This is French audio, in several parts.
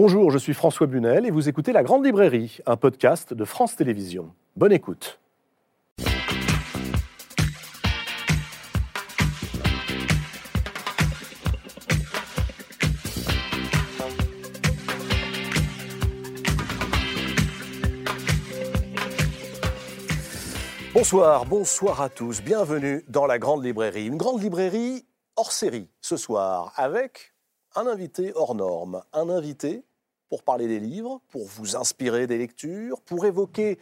Bonjour, je suis François Bunel et vous écoutez La Grande Librairie, un podcast de France Télévisions. Bonne écoute. Bonsoir, bonsoir à tous, bienvenue dans la Grande Librairie. Une grande librairie hors série ce soir avec un invité hors norme, un invité pour parler des livres, pour vous inspirer des lectures, pour évoquer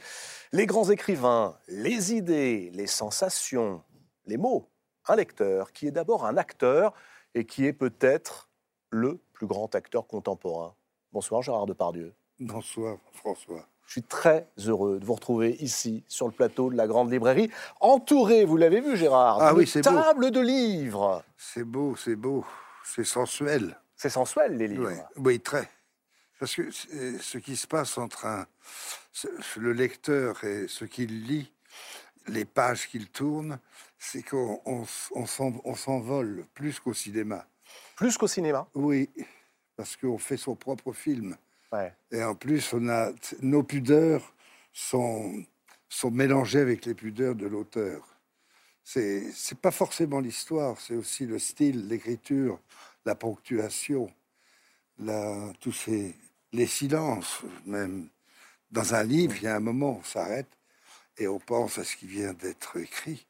les grands écrivains, les idées, les sensations, les mots. Un lecteur qui est d'abord un acteur et qui est peut-être le plus grand acteur contemporain. Bonsoir Gérard Depardieu. Bonsoir François. Je suis très heureux de vous retrouver ici, sur le plateau de la Grande Librairie, entouré, vous l'avez vu Gérard, ah, de oui, table de livres. C'est beau, c'est beau, c'est sensuel. C'est sensuel, les livres. Oui, très. Parce que ce qui se passe entre un, le lecteur et ce qu'il lit, les pages qu'il tourne, c'est qu'on on, s'envole plus qu'au cinéma. Plus qu'au cinéma Oui, parce qu'on fait son propre film. Et en plus, on a, nos pudeurs sont, sont mélangées avec les pudeurs de l'auteur. C'est, c'est pas forcément l'histoire, c'est aussi le style, l'écriture, la ponctuation, la, tous ces, les silences, même. Dans un livre, il y a un moment, on s'arrête et on pense à ce qui vient d'être écrit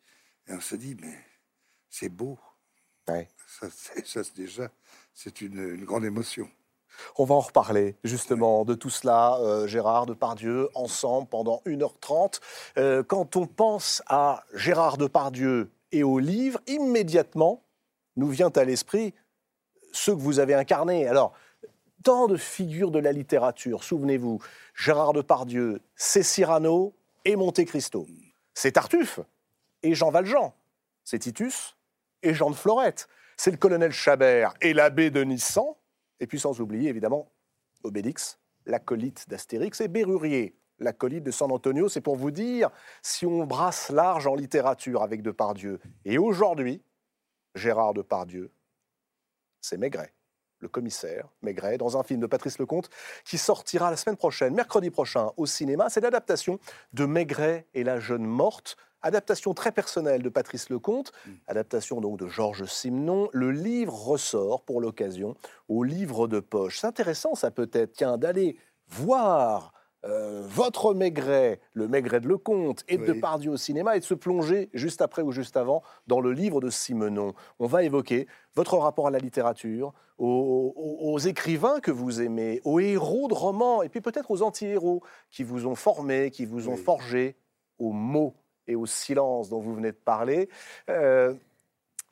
et on se dit, mais c'est beau. Ça, ça déjà, c'est une, une grande émotion. On va en reparler justement de tout cela, euh, Gérard Depardieu, ensemble pendant 1h30. Euh, quand on pense à Gérard Depardieu et au livre, immédiatement nous vient à l'esprit ce que vous avez incarné. Alors, tant de figures de la littérature, souvenez-vous, Gérard Depardieu, c'est Cyrano et Monte Cristo. C'est Tartuffe et Jean Valjean. C'est Titus et Jean de Florette. C'est le colonel Chabert et l'abbé de Nissan et puis sans oublier évidemment Obélix, l'acolyte d'Astérix, et Bérurier, l'acolyte de San Antonio. C'est pour vous dire si on brasse large en littérature avec Depardieu. Et aujourd'hui, Gérard Depardieu, c'est Maigret, le commissaire Maigret, dans un film de Patrice Lecomte qui sortira la semaine prochaine, mercredi prochain, au cinéma. C'est l'adaptation de Maigret et la jeune morte Adaptation très personnelle de Patrice Lecomte, mm. adaptation donc de Georges Simenon. Le livre ressort pour l'occasion au livre de poche. C'est intéressant, ça peut-être, tiens, d'aller voir euh, votre Maigret, le Maigret de Lecomte, et de Depardieu au cinéma, et de se plonger juste après ou juste avant dans le livre de Simenon. On va évoquer votre rapport à la littérature, aux, écrivains que vous aimez, aux héros de romans, et puis peut-être aux anti-héros qui vous ont formé, qui vous ont forgé, aux mots et au silence dont vous venez de parler. Euh,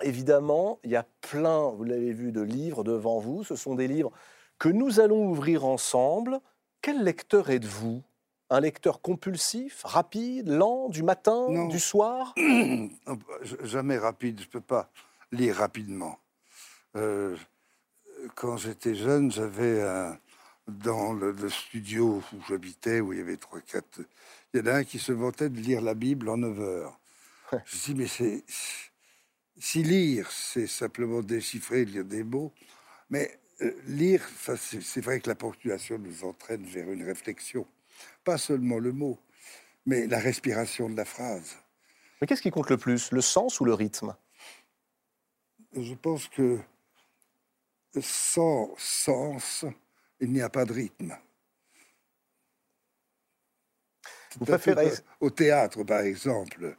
évidemment, il y a plein, vous l'avez vu, de livres devant vous. Ce sont des livres que nous allons ouvrir ensemble. Quel lecteur êtes-vous? Un lecteur compulsif, rapide, lent, du matin, du soir? Jamais rapide, je ne peux pas lire rapidement. Euh, quand j'étais jeune, j'avais dans le, studio où j'habitais, où il y avait trois, quatre il y en a un qui se vantait de lire la Bible en 9 heures. Je dis, mais c'est. Si lire, c'est simplement déchiffrer, lire des mots, mais lire, c'est vrai que la ponctuation nous entraîne vers une réflexion. Pas seulement le mot, mais la respiration de la phrase. Mais qu'est-ce qui compte le plus, le sens ou le rythme? Je pense que sans sens, il n'y a pas de rythme. Au théâtre, par exemple,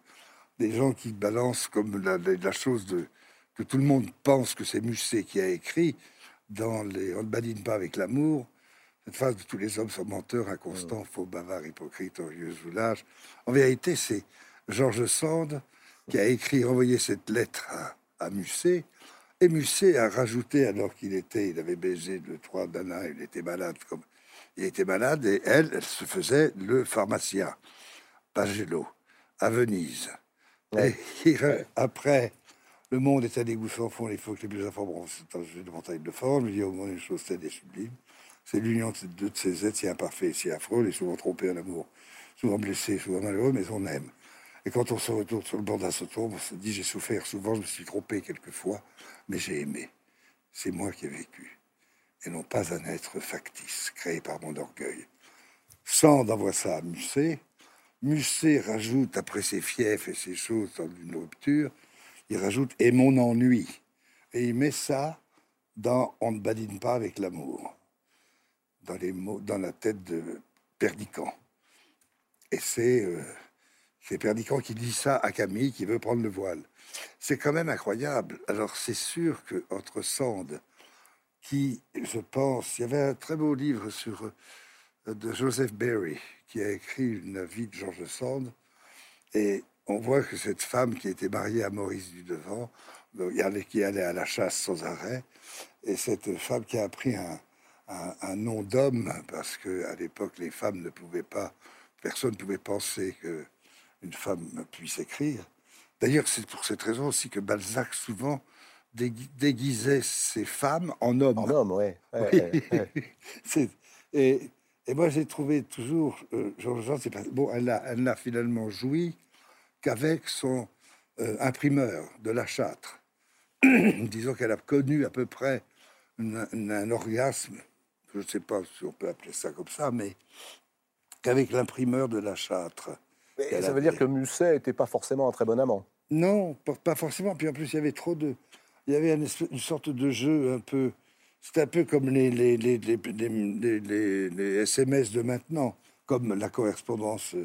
des gens qui balancent comme la, chose de, que tout le monde pense que c'est Musset qui a écrit dans les On ne badine pas avec l'amour. Cette phrase de tous les hommes sont menteurs, inconstants, faux, bavards, hypocrites, orgueux, zoulage. En vérité, c'est Georges Sand qui a écrit, envoyé cette lettre à, Musset. Et Musset a rajouté, alors qu'il était, il avait baisé le trois d'Anna, il était malade, comme il était malade et elle, elle se faisait le pharmacien, Pagello, à Venise. Et après, le monde est à dégoûtant, fond les que les plus informations c'est un de montagne de forme. Il y a au moins une chose telle et sublime. C'est l'union de deux de ces êtres si imparfaits, si affreux, et souvent trompés en amour, souvent blessés, souvent malheureux, mais on aime. Et quand on se retourne sur le bord d'un tombe, on se dit j'ai souffert souvent, je me suis trompé quelquefois, mais j'ai aimé. C'est moi qui ai vécu. et non pas un être factice, créé par mon orgueil. Sand envoie ça à Musset. Musset rajoute, après ses fiefs et ses choses dans une rupture, il rajoute « et mon ennui ». Et il met ça dans « On ne badine pas avec l'amour », dans, les mots, dans la tête de Perdican. Et c'est euh, Perdican qui dit ça à Camille, qui veut prendre le voile. C'est quand même incroyable. Alors c'est sûr que entre Sand, qui, je pense, il y avait un très beau livre sur euh, de Joseph Barry, qui a écrit une vie de George Sand, et on voit que cette femme qui était mariée à Maurice du Devant, qui allait à la chasse sans arrêt, et cette femme qui a pris un, un, nom d'homme, parce que à l'époque les femmes ne pouvaient pas, personne ne pouvait penser que une femme puisse écrire. D'ailleurs, c'est pour cette raison aussi que Balzac souvent déguisait ses femmes en hommes. En hommes, ouais. et, et, moi, j'ai trouvé toujours euh, Georges Jean, c'est pas bon. Elle n'a finalement joui qu'avec son euh, imprimeur de la Châtre. Disons qu'elle a connu à peu près un, orgasme, je ne sais pas si on peut appeler ça comme ça, mais qu'avec l'imprimeur de la Châtre. ça veut dire que Musset n'était pas forcément un très bon amant. Non, pas forcément. Puis en plus, il y avait trop de. Il y avait une, sorte de jeu un peu. C'est un peu comme les, les, les, les, SMS de maintenant, comme la correspondance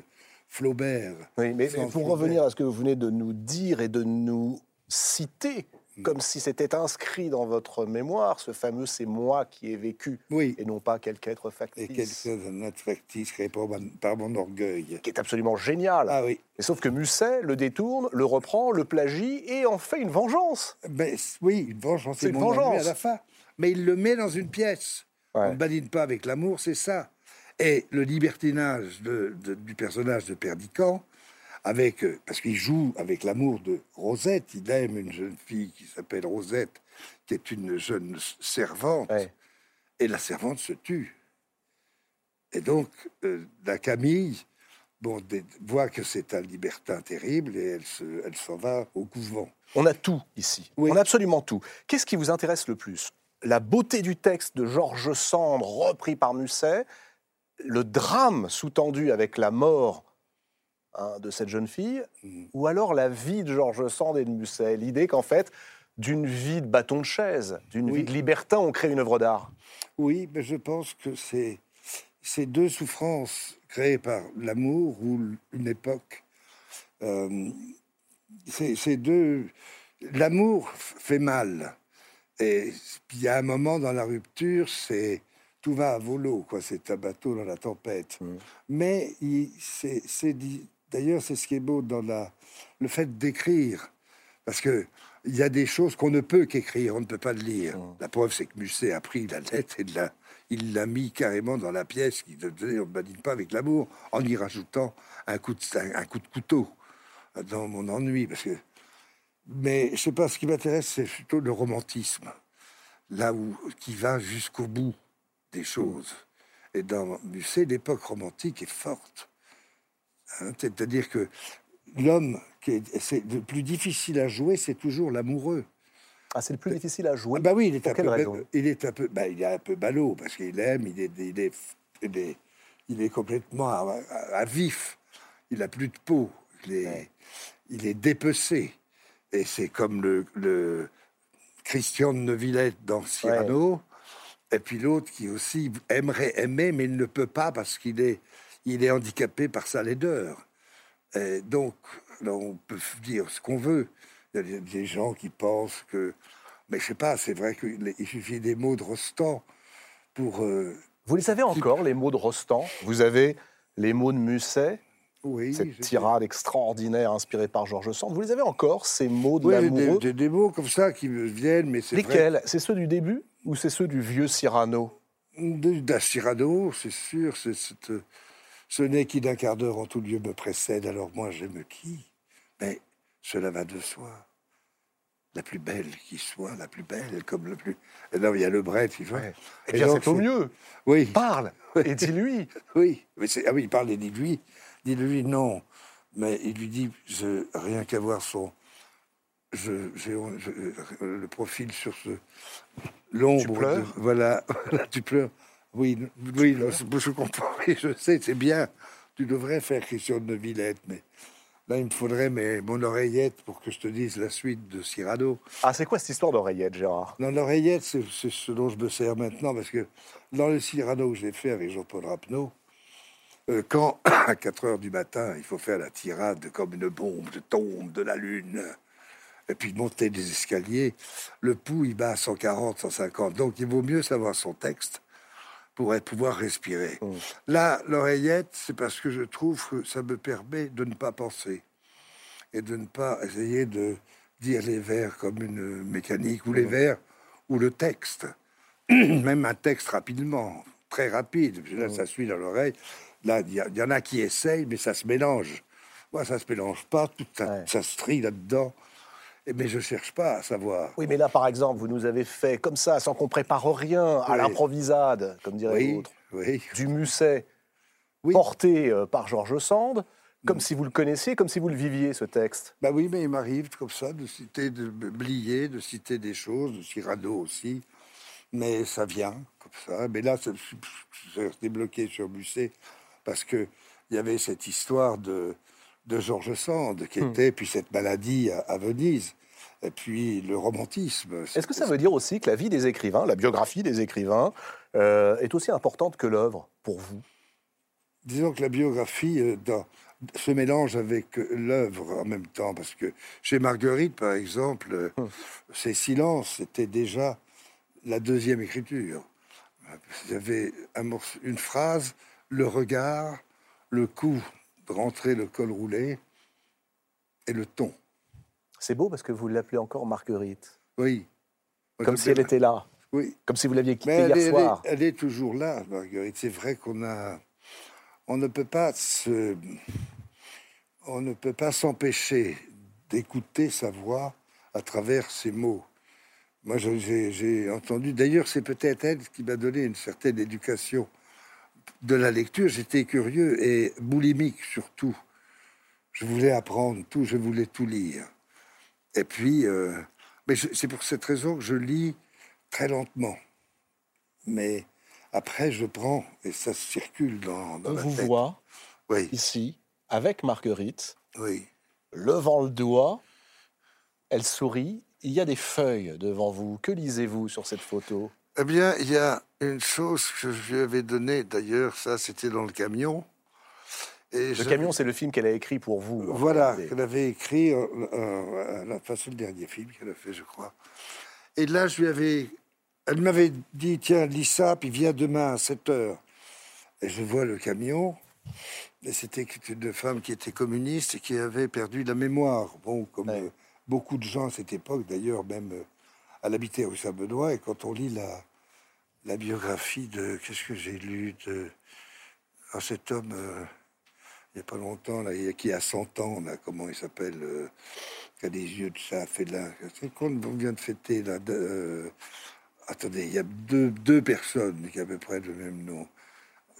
Flaubert. Oui, mais pour revenir à ce que vous venez de nous dire et de nous citer, Mm. comme si c'était inscrit dans votre mémoire, ce fameux c'est moi qui ai vécu, oui. et non pas quelque être factice. Et quelque être factice créé par, mon orgueil. Qui est absolument génial. Ah oui. Et sauf que Musset le détourne, le reprend, le plagie et en fait une vengeance. Ben, oui, une vengeance. C'est une vengeance à la fin. Mais il le met dans une pièce. On ne badine pas avec l'amour, c'est ça. Et le libertinage du personnage de Perdican, avec, euh, parce qu'il joue avec l'amour de Rosette. Il aime une jeune fille qui s'appelle Rosette, qui est une jeune servante. Et la servante se tue. Et donc, euh, la Camille bon, voit que c'est un libertin terrible et elle, se, elle s'en va au couvent. On a tout ici. On a absolument tout. Qu'est-ce qui vous intéresse le plus? La beauté du texte de Georges Sand, repris par Musset, le drame sous-tendu avec la mort Hein, de cette jeune fille, mm. ou alors la vie de Georges Sand et de Musset, l'idée qu'en fait, d'une vie de bâton de chaise, d'une vie de libertin, on crée une œuvre d'art. Oui, mais je pense que c'est ces deux souffrances créées par l'amour ou une époque. Euh, ces deux, l'amour fait mal. Et il y a un moment dans la rupture, c'est tout va à volo, quoi. C'est un bateau dans la tempête. Mm. Mais c'est D'ailleurs, c'est ce qui est beau dans la, le fait d'écrire. Parce que il y a des choses qu'on ne peut qu'écrire, on ne peut pas le lire. Mmh. La preuve, c'est que Musset a pris la lettre et la, il l'a mis carrément dans la pièce qui ne on ne badine pas avec l'amour, en y rajoutant un coup, de, un, coup de couteau dans mon ennui. Parce que... Mais je sais pas, ce qui m'intéresse, c'est plutôt le romantisme, là où qui va jusqu'au bout des choses. Et dans Musset, l'époque romantique est forte. Hein, c'est-à-dire que l'homme qui est, le plus difficile à jouer, c'est toujours l'amoureux. Ah, c'est le plus difficile à jouer. bah oui, il est un peu, il est un peu, bah, il est un peu ballot parce qu'il aime, il est, il est, il est, complètement à, vif. Il a plus de peau. Il est, il est dépecé. Et c'est comme le, le, Christian de Neuvillette dans Cyrano. Et puis l'autre qui aussi aimerait aimer, mais il ne peut pas parce qu'il est il est handicapé par sa laideur. Et donc, on peut dire ce qu'on veut. Il y a des gens qui pensent que. Mais je sais pas, c'est vrai qu'il suffit des mots de Rostand pour. Euh, vous les avez encore, les mots de Rostand? Vous avez les mots de Musset? Oui, cette tirade extraordinaire inspirée par Georges Sand. Vous les avez encore, ces mots de oui, l'amoureux des, des, mots comme ça qui me viennent, mais c'est Lesquels? C'est ceux du début ou c'est ceux du vieux Cyrano? D'un Cyrano, c'est sûr. C'est ce n'est qui d'un quart d'heure en tout lieu me précède, alors moi j'aime qui? Mais cela va de soi. La plus belle qui soit, la plus belle, comme le plus. Et là, il y a le bret, il ouais. Eh bien, c'est au mieux. Oui. Parle et dis-lui. oui. Mais ah oui, il parle et dis-lui. Dis-lui non. Mais il lui dit je, rien qu'à voir son. Je, le profil sur ce, l'ombre. Tu pleures? Voilà, tu pleures. Oui, oui, je comprends, je sais, c'est bien. Tu devrais faire Christian de Villette, mais là, il me faudrait mes, mon oreillette pour que je te dise la suite de Cyrano. Ah, c'est quoi cette histoire d'oreillette, Gérard? Non, l'oreillette, c'est ce dont je me sers maintenant, parce que dans le Cyrano que j'ai fait avec Jean-Paul Rapneau, euh, quand à 4 heures du matin, il faut faire la tirade comme une bombe de tombe de la lune, et puis monter des escaliers, le pouls, il bat à 140, 150. Donc, il vaut mieux savoir son texte pour pouvoir respirer. Mmh. Là, l'oreillette, c'est parce que je trouve que ça me permet de ne pas penser et de ne pas essayer de dire les vers comme une mécanique ou les mmh. vers ou le texte. Même un texte rapidement, très rapide. Là, mmh. ça suit dans l'oreille. Là, il y, en a qui essayent, mais ça se mélange. Moi, ça se mélange pas. Tout ça, ça se trie là-dedans. Mais je cherche pas à savoir. Oui, mais là, par exemple, vous nous avez fait comme ça, sans qu'on prépare rien, à l'improvisade, comme dirait l'autre, du Musset, porté euh, par Georges Sand, comme mm. si vous le connaissiez, comme si vous le viviez, ce texte. Bah oui, mais il m'arrive comme ça de citer, de blier, de citer des choses, de Cyrano aussi. Mais ça vient comme ça. Mais là, c'est débloqué sur Musset parce que il y avait cette histoire de de Georges Sand, qui hmm. était, puis cette maladie à, Venise, et puis le romantisme. Est-ce que ça veut dire aussi que la vie des écrivains, la biographie des écrivains, euh, est aussi importante que l'œuvre pour vous? Disons que la biographie euh, dans, se mélange avec l'œuvre en même temps, parce que chez Marguerite, par exemple, hmm. ses silences étaient déjà la deuxième écriture. Il y avait une phrase, le regard, le coup rentrer le col roulé et le ton. C'est beau parce que vous l'appelez encore Marguerite. Oui. Comme si elle était là. Oui. Comme si vous l'aviez quittée hier soir. Elle est, toujours là, Marguerite. C'est vrai qu'on a. On ne peut pas se. On ne peut pas s'empêcher d'écouter sa voix à travers ses mots. Moi, j'ai entendu. D'ailleurs, c'est peut-être elle qui m'a donné une certaine éducation de la lecture, j'étais curieux et boulimique surtout. Je voulais apprendre tout, je voulais tout lire. Et puis, euh, mais c'est pour cette raison que je lis très lentement. Mais après, je prends et ça circule dans, dans On vous voit oui. ici avec Marguerite. Oui. Levant le doigt, elle sourit. Il y a des feuilles devant vous. Que lisez-vous sur cette photo? Eh bien, il y a une chose que je lui avais donnée, d'ailleurs, ça c'était dans le camion. Et le camion, c'est le film qu'elle a écrit pour vous. Voilà, qu'elle avait écrit, euh, euh, enfin, c'est le dernier film qu'elle a fait, je crois. Et là, je lui avais, elle m'avait dit, tiens, lis ça, puis viens demain à 7 heures. Et je vois le camion, et c'était une femme qui était communiste et qui avait perdu la mémoire. Bon, comme euh, beaucoup de gens à cette époque, d'ailleurs, même elle habitait au Saint-Benoît, et quand on lit la, la biographie de. Qu'est-ce que j'ai lu de. Ah, cet homme, euh, il n'y a pas longtemps, là, qui a 100 ans, là, comment il s'appelle euh, Qui a des yeux de fait là. C'est qu'on vient de fêter, là. Euh, attendez, il y a deux, deux personnes qui ont à peu près le même nom.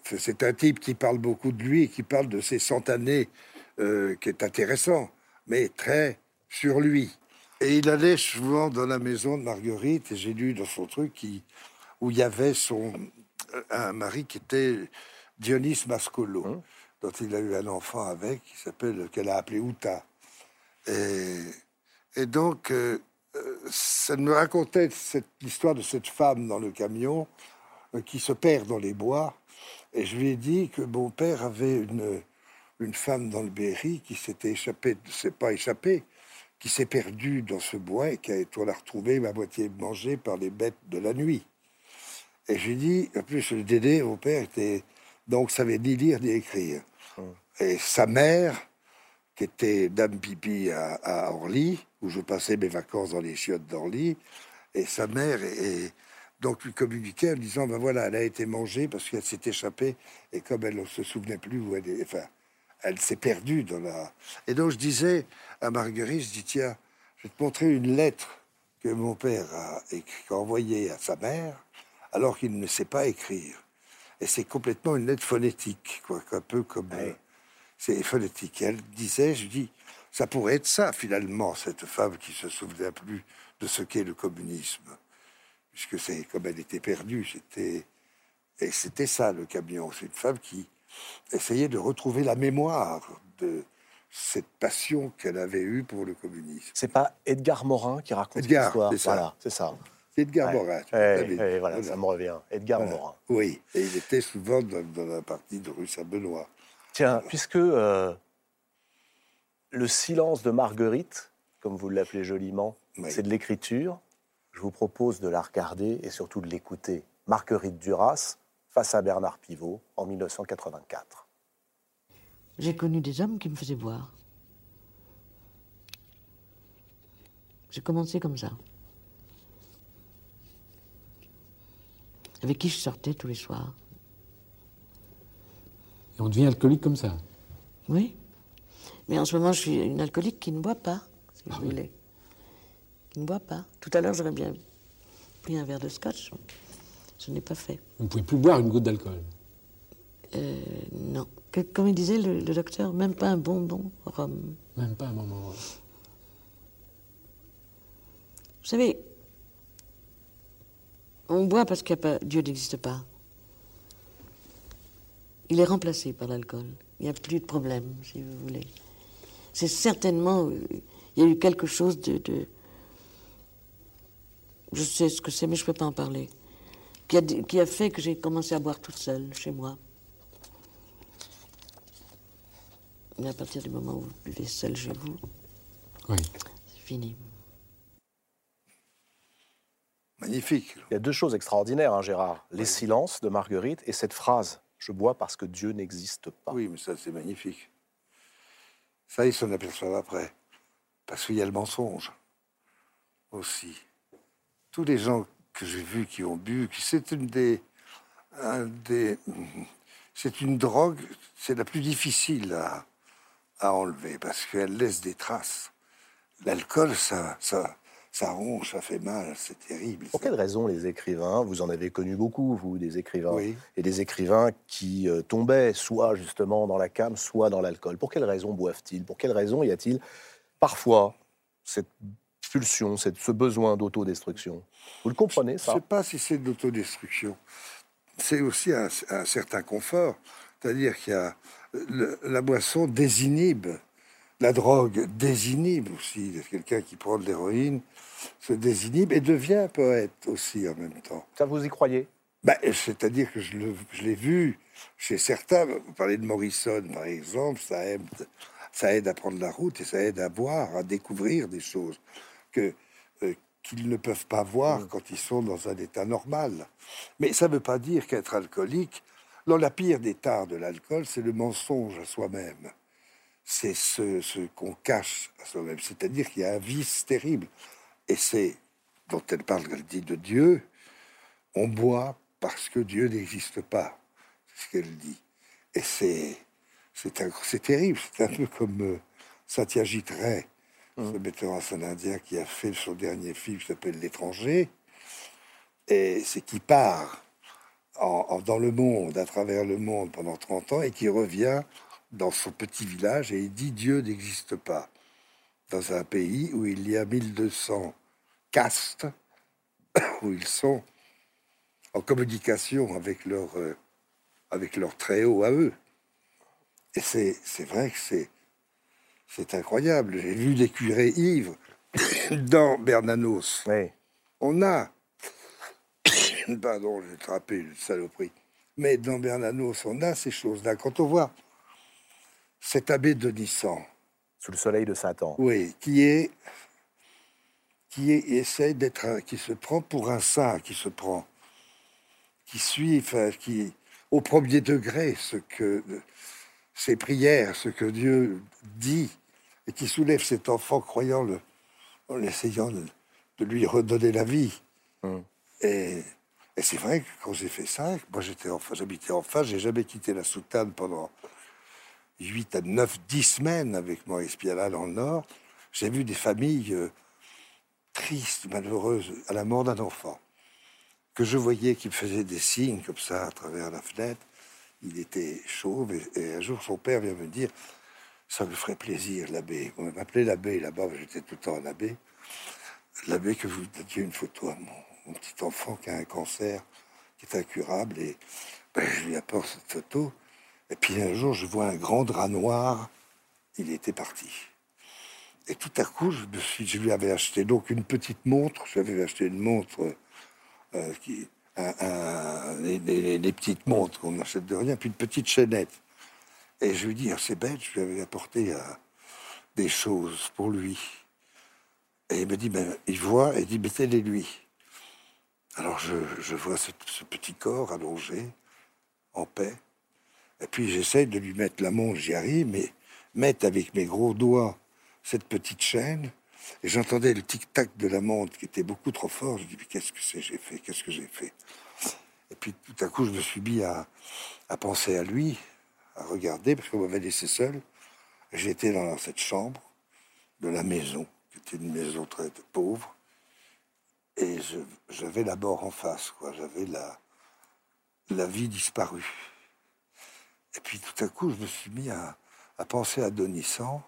C'est un type qui parle beaucoup de lui, qui parle de ses cent années, qui est intéressant, mais très sur lui. Et il allait souvent dans la maison de Marguerite, et j'ai lu dans son truc qui, où il y avait son, euh, un mari qui était Dionys Mascolo, hein dont il a eu un enfant avec, qui s'appelle, qu'elle a appelé Uta. Et, et donc, euh, euh, ça me racontait cette, l'histoire de cette femme dans le camion qui se perd dans les bois. Et je lui ai dit que mon père avait une, une femme dans le Berry qui s'était échappée, c'est pas échappée, qui s'est perdu dans ce bois et qui a été la retrouvé à moitié mangée par les bêtes de la nuit. Et j'ai dit, en plus, le Dédé, mon père, était, donc savait ni lire ni écrire. Hum. Et sa mère, qui était Dame Pipi à, Orly, où je passais mes vacances dans les chiottes d'Orly, et sa mère et donc lui communiquait en disant ben voilà, elle a été mangée parce qu'elle s'est échappée et comme elle ne se souvenait plus où elle est, enfin, elle s'est perdue dans la. Et donc je disais à Marguerite, je dis tiens, je vais te montrer une lettre que mon père a, écrit, envoyée à sa mère, alors qu'il ne sait pas écrire. Et c'est complètement une lettre phonétique, quoi, un peu comme euh, c'est phonétique. elle disait, je dis, ça pourrait être ça finalement, cette femme qui se souvenait plus de ce qu'est le communisme. puisque c'est comme elle était perdue, c'était et c'était ça le camion. C'est une femme qui essayait de retrouver la mémoire de cette passion qu'elle avait eue pour le communisme. C'est pas Edgar Morin qui raconte l'histoire c'est ça. Voilà, c'est ça. Edgar Ouais. Morin. ouais, voilà, ça me revient. Edgar Voilà. Morin. Oui, et il était souvent dans, dans la partie de rue Saint-Benoît. Tiens, puisque euh, le silence de Marguerite, comme vous l'appelez joliment, Oui. c'est de l'écriture, je vous propose de la regarder et surtout de l'écouter. Marguerite Duras face à Bernard Pivot en 1984. J'ai connu des hommes qui me faisaient boire. J'ai commencé comme ça. Avec qui je sortais tous les soirs. Et on devient alcoolique comme ça. Oui. Mais en ce moment, je suis une alcoolique qui ne boit pas, si vous voulez. Qui ne boit pas. Tout à l'heure, j'aurais bien pris un verre de scotch. Je n'ai pas fait. Vous ne pouvez plus boire une goutte d'alcool. Euh, non. Que- comme il disait le, le docteur, même pas un bonbon rhum. Même pas un moment. Vous savez, on boit parce que Dieu n'existe pas. Il est remplacé par l'alcool. Il n'y a plus de problème, si vous voulez. C'est certainement. euh, Il y a eu quelque chose de. de- je sais ce que c'est, mais je ne peux pas en parler. Qui a, qui a fait que j'ai commencé à boire toute seule, chez moi. Mais à partir du moment où vous buvez seul chez vous, Oui. c'est fini. Magnifique. Il y a deux choses extraordinaires, hein, Gérard. Les silences de Marguerite et cette phrase Je bois parce que Dieu n'existe pas. Oui, mais ça, c'est magnifique. Ça, ils s'en aperçoivent après. Parce qu'il y a le mensonge aussi. Tous les gens que j'ai vus qui ont bu, qui- c'est une des, un des, c'est une drogue, c'est la plus difficile à, à enlever parce qu'elle laisse des traces. L'alcool, ça, ça, ça ronge, ça fait mal, c'est terrible. Pour quelles raisons les écrivains, vous en avez connu beaucoup, vous, des écrivains, Oui. et des écrivains qui euh, tombaient soit justement dans la cam, soit dans l'alcool? Pour quelles raisons boivent-ils? Pour quelles raisons y a-t-il parfois cette pulsion, cette, ce besoin d'autodestruction? Vous le comprenez, Je ça? ne sais pas si c'est de l'autodestruction. C'est aussi un, un certain confort. C'est-à-dire qu'il y a le- la boisson désinhibe, la drogue désinhibe aussi. Quelqu'un qui prend de l'héroïne se désinhibe et devient poète aussi en même temps. Ça, vous y croyez? Ben, C'est-à-dire que je l'ai vu chez certains. Vous parlez de Morrison, par exemple, ça aide, ça aide à prendre la route et ça aide à voir, à découvrir des choses que euh, qu'ils ne peuvent pas voir quand ils sont dans un état normal. Mais ça ne veut pas dire qu'être alcoolique, non, la pire des tares de l'alcool, c'est le mensonge à soi-même. C'est ce, ce qu'on cache à soi-même. C'est-à-dire qu'il y a un vice terrible. Et c'est dont elle parle, elle dit de Dieu, on boit parce que Dieu n'existe pas. C'est ce qu'elle dit. Et c'est, c'est, un- c'est terrible. C'est un peu comme euh, Satyajit Ray, ce metteur en scène indien qui a fait son dernier film qui s'appelle L'étranger. Et c'est qui part en- en- dans le monde, à travers le monde pendant 30 ans et qui revient dans son petit village et il dit Dieu n'existe pas. Dans un pays où il y a 1200 castes, où ils sont en communication avec leur, euh, avec leur très haut à eux. Et c'est, c'est vrai que c'est, c'est incroyable. J'ai vu des curés ivres dans Bernanos. Oui. On a, pardon, j'ai attrapé une saloperie, mais dans Bernanos, on a ces choses-là. Quand on voit cet abbé de Nissan, Sous le soleil de Satan. oui, qui est qui est, essaie d'être qui se prend pour un saint, qui se prend, qui suit, enfin, qui au premier degré ce que ses prières, ce que Dieu dit, et qui soulève cet enfant croyant le, en essayant de, de lui redonner la vie. Hum. Et, et c'est vrai que quand j'ai fait ça, moi j'étais enfin, j'habitais en face, j'ai jamais quitté la soutane pendant 8 à 9, 10 semaines avec Maurice Piala dans le Nord, j'ai vu des familles euh, tristes, malheureuses, à la mort d'un enfant, que je voyais qui me faisait des signes comme ça à travers la fenêtre. Il était chauve et, un jour son père vient me dire ça me ferait plaisir, l'abbé. On m'appelait l'abbé là-bas, j'étais tout le temps un abbé. L'abbé que vous donniez une photo à mon, mon petit enfant qui a un cancer qui est incurable. Et ben, je lui apporte cette photo. Et puis un jour, je vois un grand drap noir. Il était parti. Et tout à coup, je, lui avais acheté donc une petite montre. Je lui avais acheté une montre euh, les, petites montres qu'on n'achète de rien, puis une petite chaînette. Et je lui dis, ah, c'est bête, je lui avais apporté euh, des choses pour lui. Et il me dit, ben, il voit, et il dit, mettez-les lui. Alors je, vois ce petit corps allongé, en paix. Et puis j'essaie de lui mettre la montre, j'y arrive, mais mettre avec mes gros doigts cette petite chaîne. Et j'entendais le tic-tac de la montre qui était beaucoup trop fort. Je dis, mais qu'est-ce que c'est j'ai fait? Qu'est-ce que j'ai fait? Et puis tout à coup, je me suis mis à, penser à lui, à regarder, parce qu'on m'avait laissé seul. J'étais dans cette chambre de la maison, qui était une maison très pauvre. Et j'avais la mort en face, quoi. J'avais la vie disparue. Et puis tout à coup, je me suis mis à, à penser à Donissan,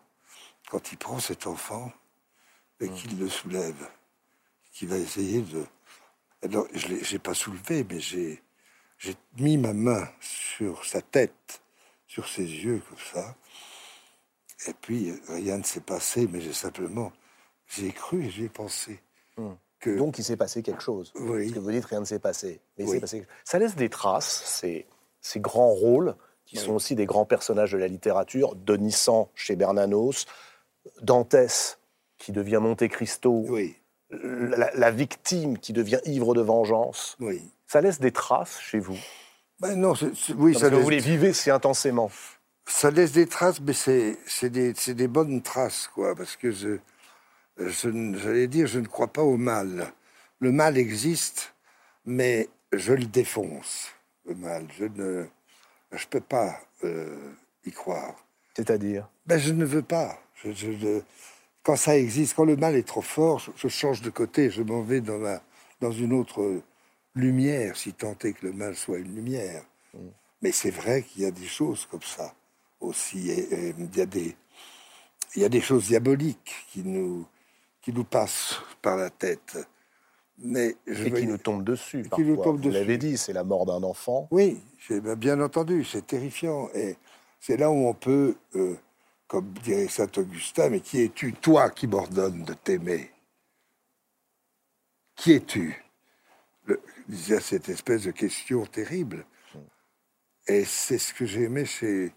quand il prend cet enfant et qu'il le soulève, qu'il va essayer de... Alors, je l'ai j'ai pas soulevé, mais j'ai j'ai mis ma main sur sa tête, sur ses yeux, comme ça. Et puis, rien ne s'est passé, mais j'ai simplement... J'ai cru et j'ai pensé Hmm. que... Donc il s'est passé quelque chose. Oui. Parce que vous dites rien ne s'est passé. Mais il Oui. s'est passé. Ça laisse des traces, ces, ces grands rôles, qui Oui. sont aussi des grands personnages de la littérature. Denissan chez Bernanos, Dantès qui devient Monte Cristo, Oui, la, la victime qui devient ivre de vengeance. oui. Ça laisse des traces chez vous? Ben non, oui, Parce ça que laisse, vous les vivez si intensément. ça laisse des traces, mais c'est c'est des, c'est des bonnes traces, quoi, parce que je, j'allais dire, je ne crois pas au mal. Le mal existe, mais je le défonce, le mal. Je ne je peux pas euh, y croire. C'est-à-dire? Ben, je ne veux pas. Je, je- je- quand ça existe, quand le mal est trop fort, je, change de côté, je m'en vais dans, la, dans une autre lumière, si tant est que le mal soit une lumière. Mais c'est vrai qu'il y a des choses comme ça aussi. Et, et il, y a des, il y a des choses diaboliques qui nous, qui nous passent par la tête. Mais je Et qui nous tombent dessus. nous parfois. Vous l'avez dit, c'est la mort d'un enfant. Oui, j'ai bien entendu, c'est terrifiant. Et c'est là où on peut, euh, comme dirait saint Augustin, mais qui es-tu, toi qui m'ordonnes de t'aimer? Qui es-tu? Il disait cette espèce de question terrible. Et c'est ce que j'ai aimé chez.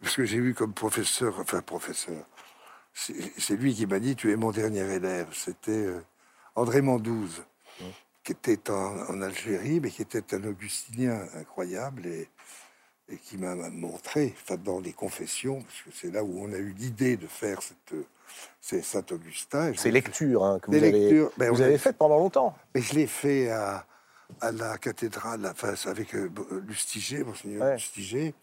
Parce que j'ai eu comme professeur, enfin professeur, c'est c'est lui qui m'a dit Tu es mon dernier élève. C'était euh, André Mandouze qui était en, en Algérie, mais qui était un augustinien incroyable et, et qui m'a montré, enfin, dans les confessions, parce que c'est là où on a eu l'idée de faire cette, c'est Saint-Augustin. Ces lectures hein, que vous avez, lectures, ben, vous avez faites pendant longtemps. mais je l'ai fait à, à la cathédrale, enfin, avec euh, Lustiger, Monseigneur Ouais. Lustiger,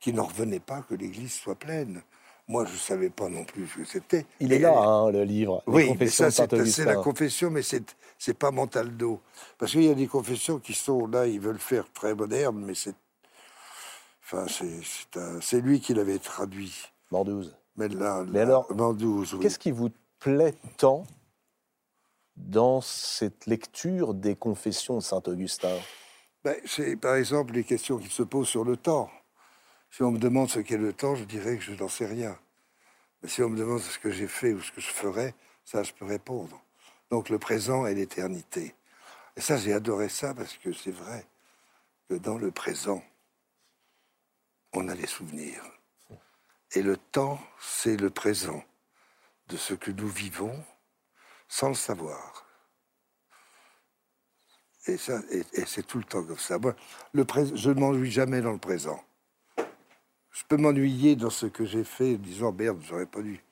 qui n'en revenait pas que l'église soit pleine. Moi, je ne savais pas non plus ce que c'était. Il Et est là, elle- hein, le livre. Les oui, mais ça, c'est la confession, mais c'est c'est pas Montaldo. Parce qu'il y a des confessions qui sont là, ils veulent faire très moderne, mais c'est. Enfin, c'est- lui qui l'avait traduit. Mandouze. Mais là, Mais là, alors, Mandouze, oui. Qu'est-ce qui vous plaît tant dans cette lecture des Confessions de Saint-Augustin Ben, c'est par exemple les questions qui se posent sur le temps. Si on me demande ce qu'est le temps, je dirais que je n'en sais rien. Mais si on me demande ce que j'ai fait ou ce que je ferai, ça, je peux répondre. Donc le présent et l'éternité. Et ça, j'ai adoré ça parce que c'est vrai que dans le présent, on a les souvenirs. Et le temps, c'est le présent de ce que nous vivons sans le savoir. Et, et, c'est tout le temps comme ça. Moi, le je ne m'ennuie jamais dans le présent. Je peux m'ennuyer dans ce que j'ai fait, en disant merde, j'aurais pas dû.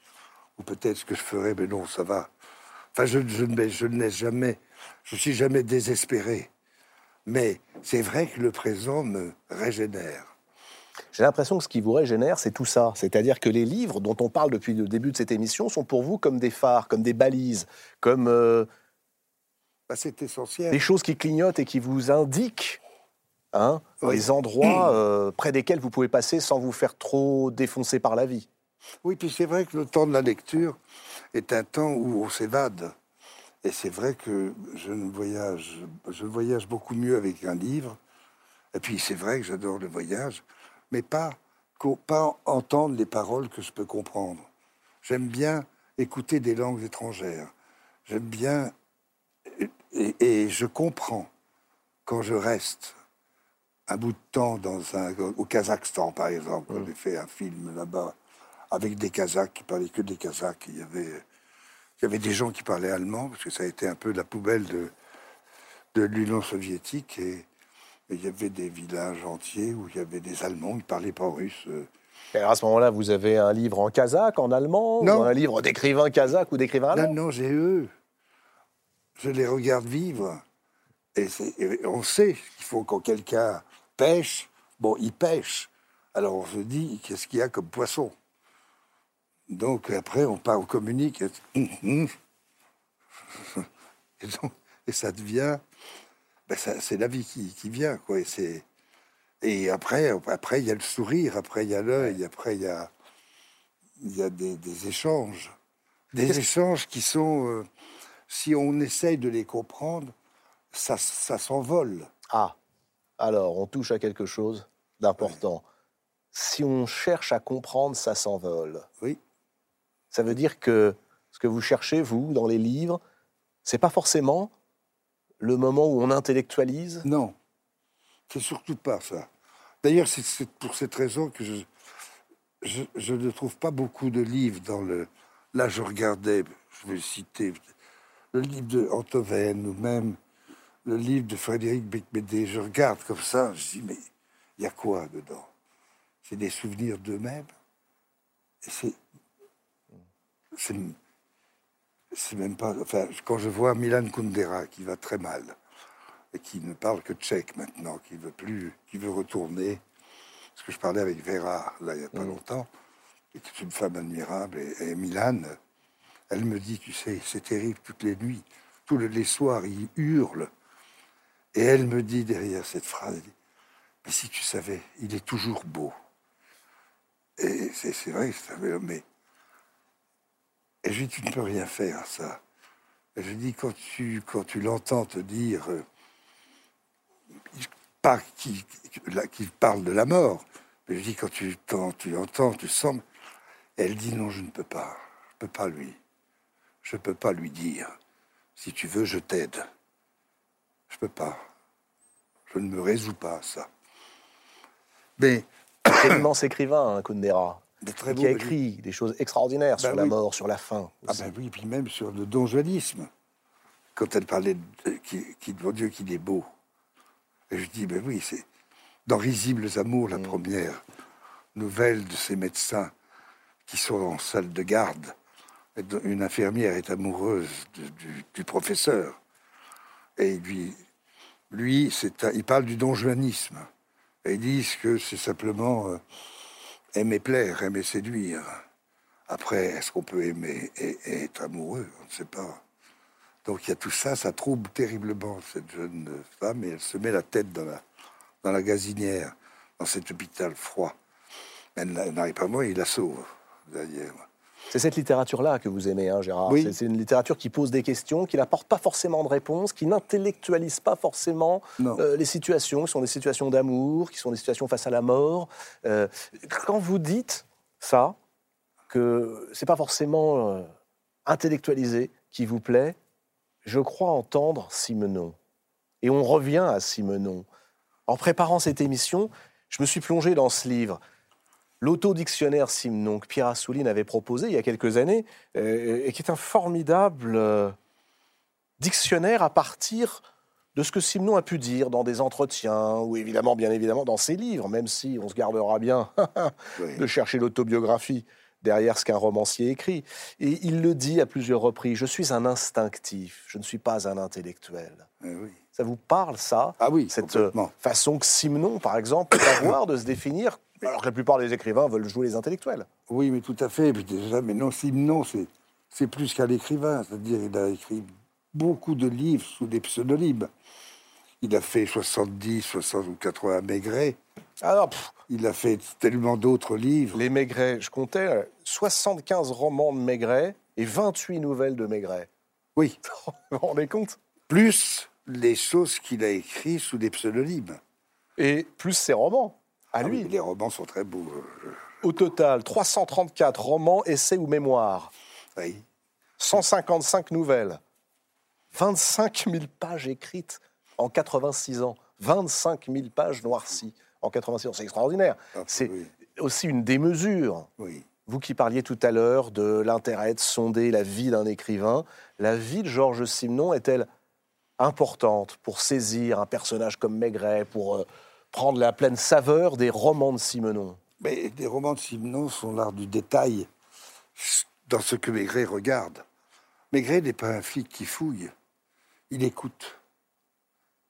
Ou peut-être ce que je ferais, mais non, ça va. Enfin, je, je, ne- je jamais, je suis jamais désespéré. Mais c'est vrai que le présent me régénère. J'ai l'impression que ce qui vous régénère, c'est tout ça. C'est-à-dire que les livres dont on parle depuis le début de cette émission sont pour vous comme des phares, comme des balises, comme euh, Bah, c'est essentiel. des choses qui clignotent et qui vous indiquent hein, Oui. les endroits euh, près desquels vous pouvez passer sans vous faire trop défoncer par la vie. Oui, puis c'est vrai que le temps de la lecture est un temps où on s'évade. Et c'est vrai que je ne voyage, je voyage beaucoup mieux avec un livre. Et puis c'est vrai que j'adore le voyage, mais pas, pas entendre les paroles que je peux comprendre. J'aime bien écouter des langues étrangères. J'aime bien et, et je comprends quand je reste un bout de temps dans un, au Kazakhstan, par exemple. J'ai fait un film là-bas avec des Kazakhs qui parlaient que des Kazakhs. Il y avait, il y avait des gens qui parlaient allemand, parce que ça a été un peu la poubelle de, de l'Union soviétique. Et, et il y avait des villages entiers où il y avait des Allemands qui parlaient pas russe. euh. Et alors, à ce moment-là, vous avez un livre en kazakh, en allemand Non. Ou un livre d'écrivain kazakh ou d'écrivain Non, allemand? Non, j'ai eux. Je les regarde vivre. Et, on sait qu'il faut quand quelqu'un pêche, bon, il pêche. Alors on se dit, qu'est-ce qu'il y a comme poisson? Donc après, on part, on communique. Et, Hum, et donc- et ça devient. ben, ça- c'est la vie qui, qui vient, quoi. Et, c'est- et après, après, il y a le sourire, après, il y a l'œil, après, il y a, il y a des, des échanges. Des échanges qui sont, euh, si on essaye de les comprendre, ça, ça s'envole. Ah, alors on touche à quelque chose d'important. Si on cherche à comprendre, ça s'envole. Oui. Ça veut dire que ce que vous cherchez, vous, dans les livres, c'est pas forcément le moment où on intellectualise? Non, c'est surtout pas ça. D'ailleurs, c'est- c'est pour cette raison que je, je, je ne trouve pas beaucoup de livres dans le. Là, je regardais, je vais le citer, le livre de Antoven ou même le livre de Frédéric Becbédé. Je regarde comme ça, je dis, mais il y a quoi dedans? C'est des souvenirs d'eux-mêmes? C'est. C'est même pas. Enfin, quand je vois Milan Kundera qui va très mal et qui ne parle que tchèque maintenant, qui veut plus, qui veut retourner. Parce que je parlais avec Vera là il y a pas longtemps, et qui est une femme admirable. Et, et Milan, elle me dit, tu sais, c'est terrible toutes les nuits, tous les soirs, il hurle. Et elle me dit derrière cette phrase, mais si tu savais, il est toujours beau. Et c'est vrai, c'est un mais et je tu ne peux rien faire à ça. Je dis, quand tu, quand tu l'entends te dire, euh, pas qui, là, qui parle de la mort, mais je dis, quand tu, t'en- tu entends, tu sens, elle dit, non, je ne peux pas, je peux pas lui, je peux pas lui dire, si tu veux, je t'aide. Je peux pas. Je ne me résous pas à ça. Mais, un immense écrivain, hein, Kundera, très qui a écrit des choses extraordinaires Bah sur la mort, sur la fin. Ah ben oui, puis même sur le donjuanisme. Quand elle parlait de qui, qui, mon Dieu, qu'il est beau. Et je dis, ben oui, c'est dans Risibles Amours, la première nouvelle de ces médecins qui sont en salle de garde. Une infirmière est amoureuse de- du, du professeur. Et lui, il parle du donjuanisme. Et ils disent que c'est simplement euh, aimer plaire, aimer séduire. Après, est-ce qu'on peut aimer et, être amoureux? On ne sait pas. Donc il y a tout ça, ça trouble terriblement cette jeune femme et elle se met la tête dans la, gazinière, dans cet hôpital froid. Elle n'a- elle n'arrive pas moi, il la sauve, d'ailleurs. C'est cette littérature-là que vous aimez, hein, Gérard. Oui. C'est- une littérature qui pose des questions, qui n'apporte pas forcément de réponses, qui n'intellectualise pas forcément euh, les situations, qui sont des situations d'amour, qui sont des situations face à la mort. Euh, quand vous dites ça, que c'est pas forcément euh, intellectualisé qui vous plaît, je crois entendre Simenon. Et on revient à Simenon. En préparant cette émission, je me suis plongé dans ce livre. L'autodictionnaire Simenon que Pierre Assouline avait proposé il y a quelques années, euh, et qui est un formidable euh, dictionnaire à partir de ce que Simenon a pu dire dans des entretiens, ou évidemment, bien évidemment, dans ses livres, même si on se gardera bien de chercher l'autobiographie derrière ce qu'un romancier écrit. Et il le dit à plusieurs reprises, je suis un instinctif, je ne suis pas un intellectuel. Eh oui. Ça vous parle, ça? Ah oui, Cette euh, façon que Simenon, par exemple, peut avoir de se définir, alors que la plupart des écrivains veulent jouer les intellectuels. Oui, mais tout à fait. Et puis déjà, mais non, Simon, c'est, c'est plus qu'un écrivain. C'est-à-dire, il a écrit beaucoup de livres sous des pseudonymes. Il a fait 70, 60 ou 80 Maigret. Alors, pff, Il a fait tellement d'autres livres. les Maigret, je comptais euh, 75 romans de Maigret et 28 nouvelles de Maigret. Oui. Vous vous rendez compte? Plus les choses qu'il a écrites sous des pseudonymes. Et plus ses romans, à Ah oui, les romans sont très beaux. euh, Au total, 334 romans, essais ou mémoires, oui. 155 nouvelles, 25 000 pages écrites en 86 ans, 25 000 pages noircies en 86 ans. C'est extraordinaire. Ah, C'est oui. aussi une démesure. Oui. Vous qui parliez tout à l'heure de l'intérêt de sonder la vie d'un écrivain, la vie de Georges Simenon est-elle importante pour saisir un personnage comme Maigret, pour euh, prendre la pleine saveur des romans de Simenon Mais les romans de Simenon sont l'art du détail dans ce que Maigret regarde. Maigret n'est pas un flic qui fouille. Il écoute.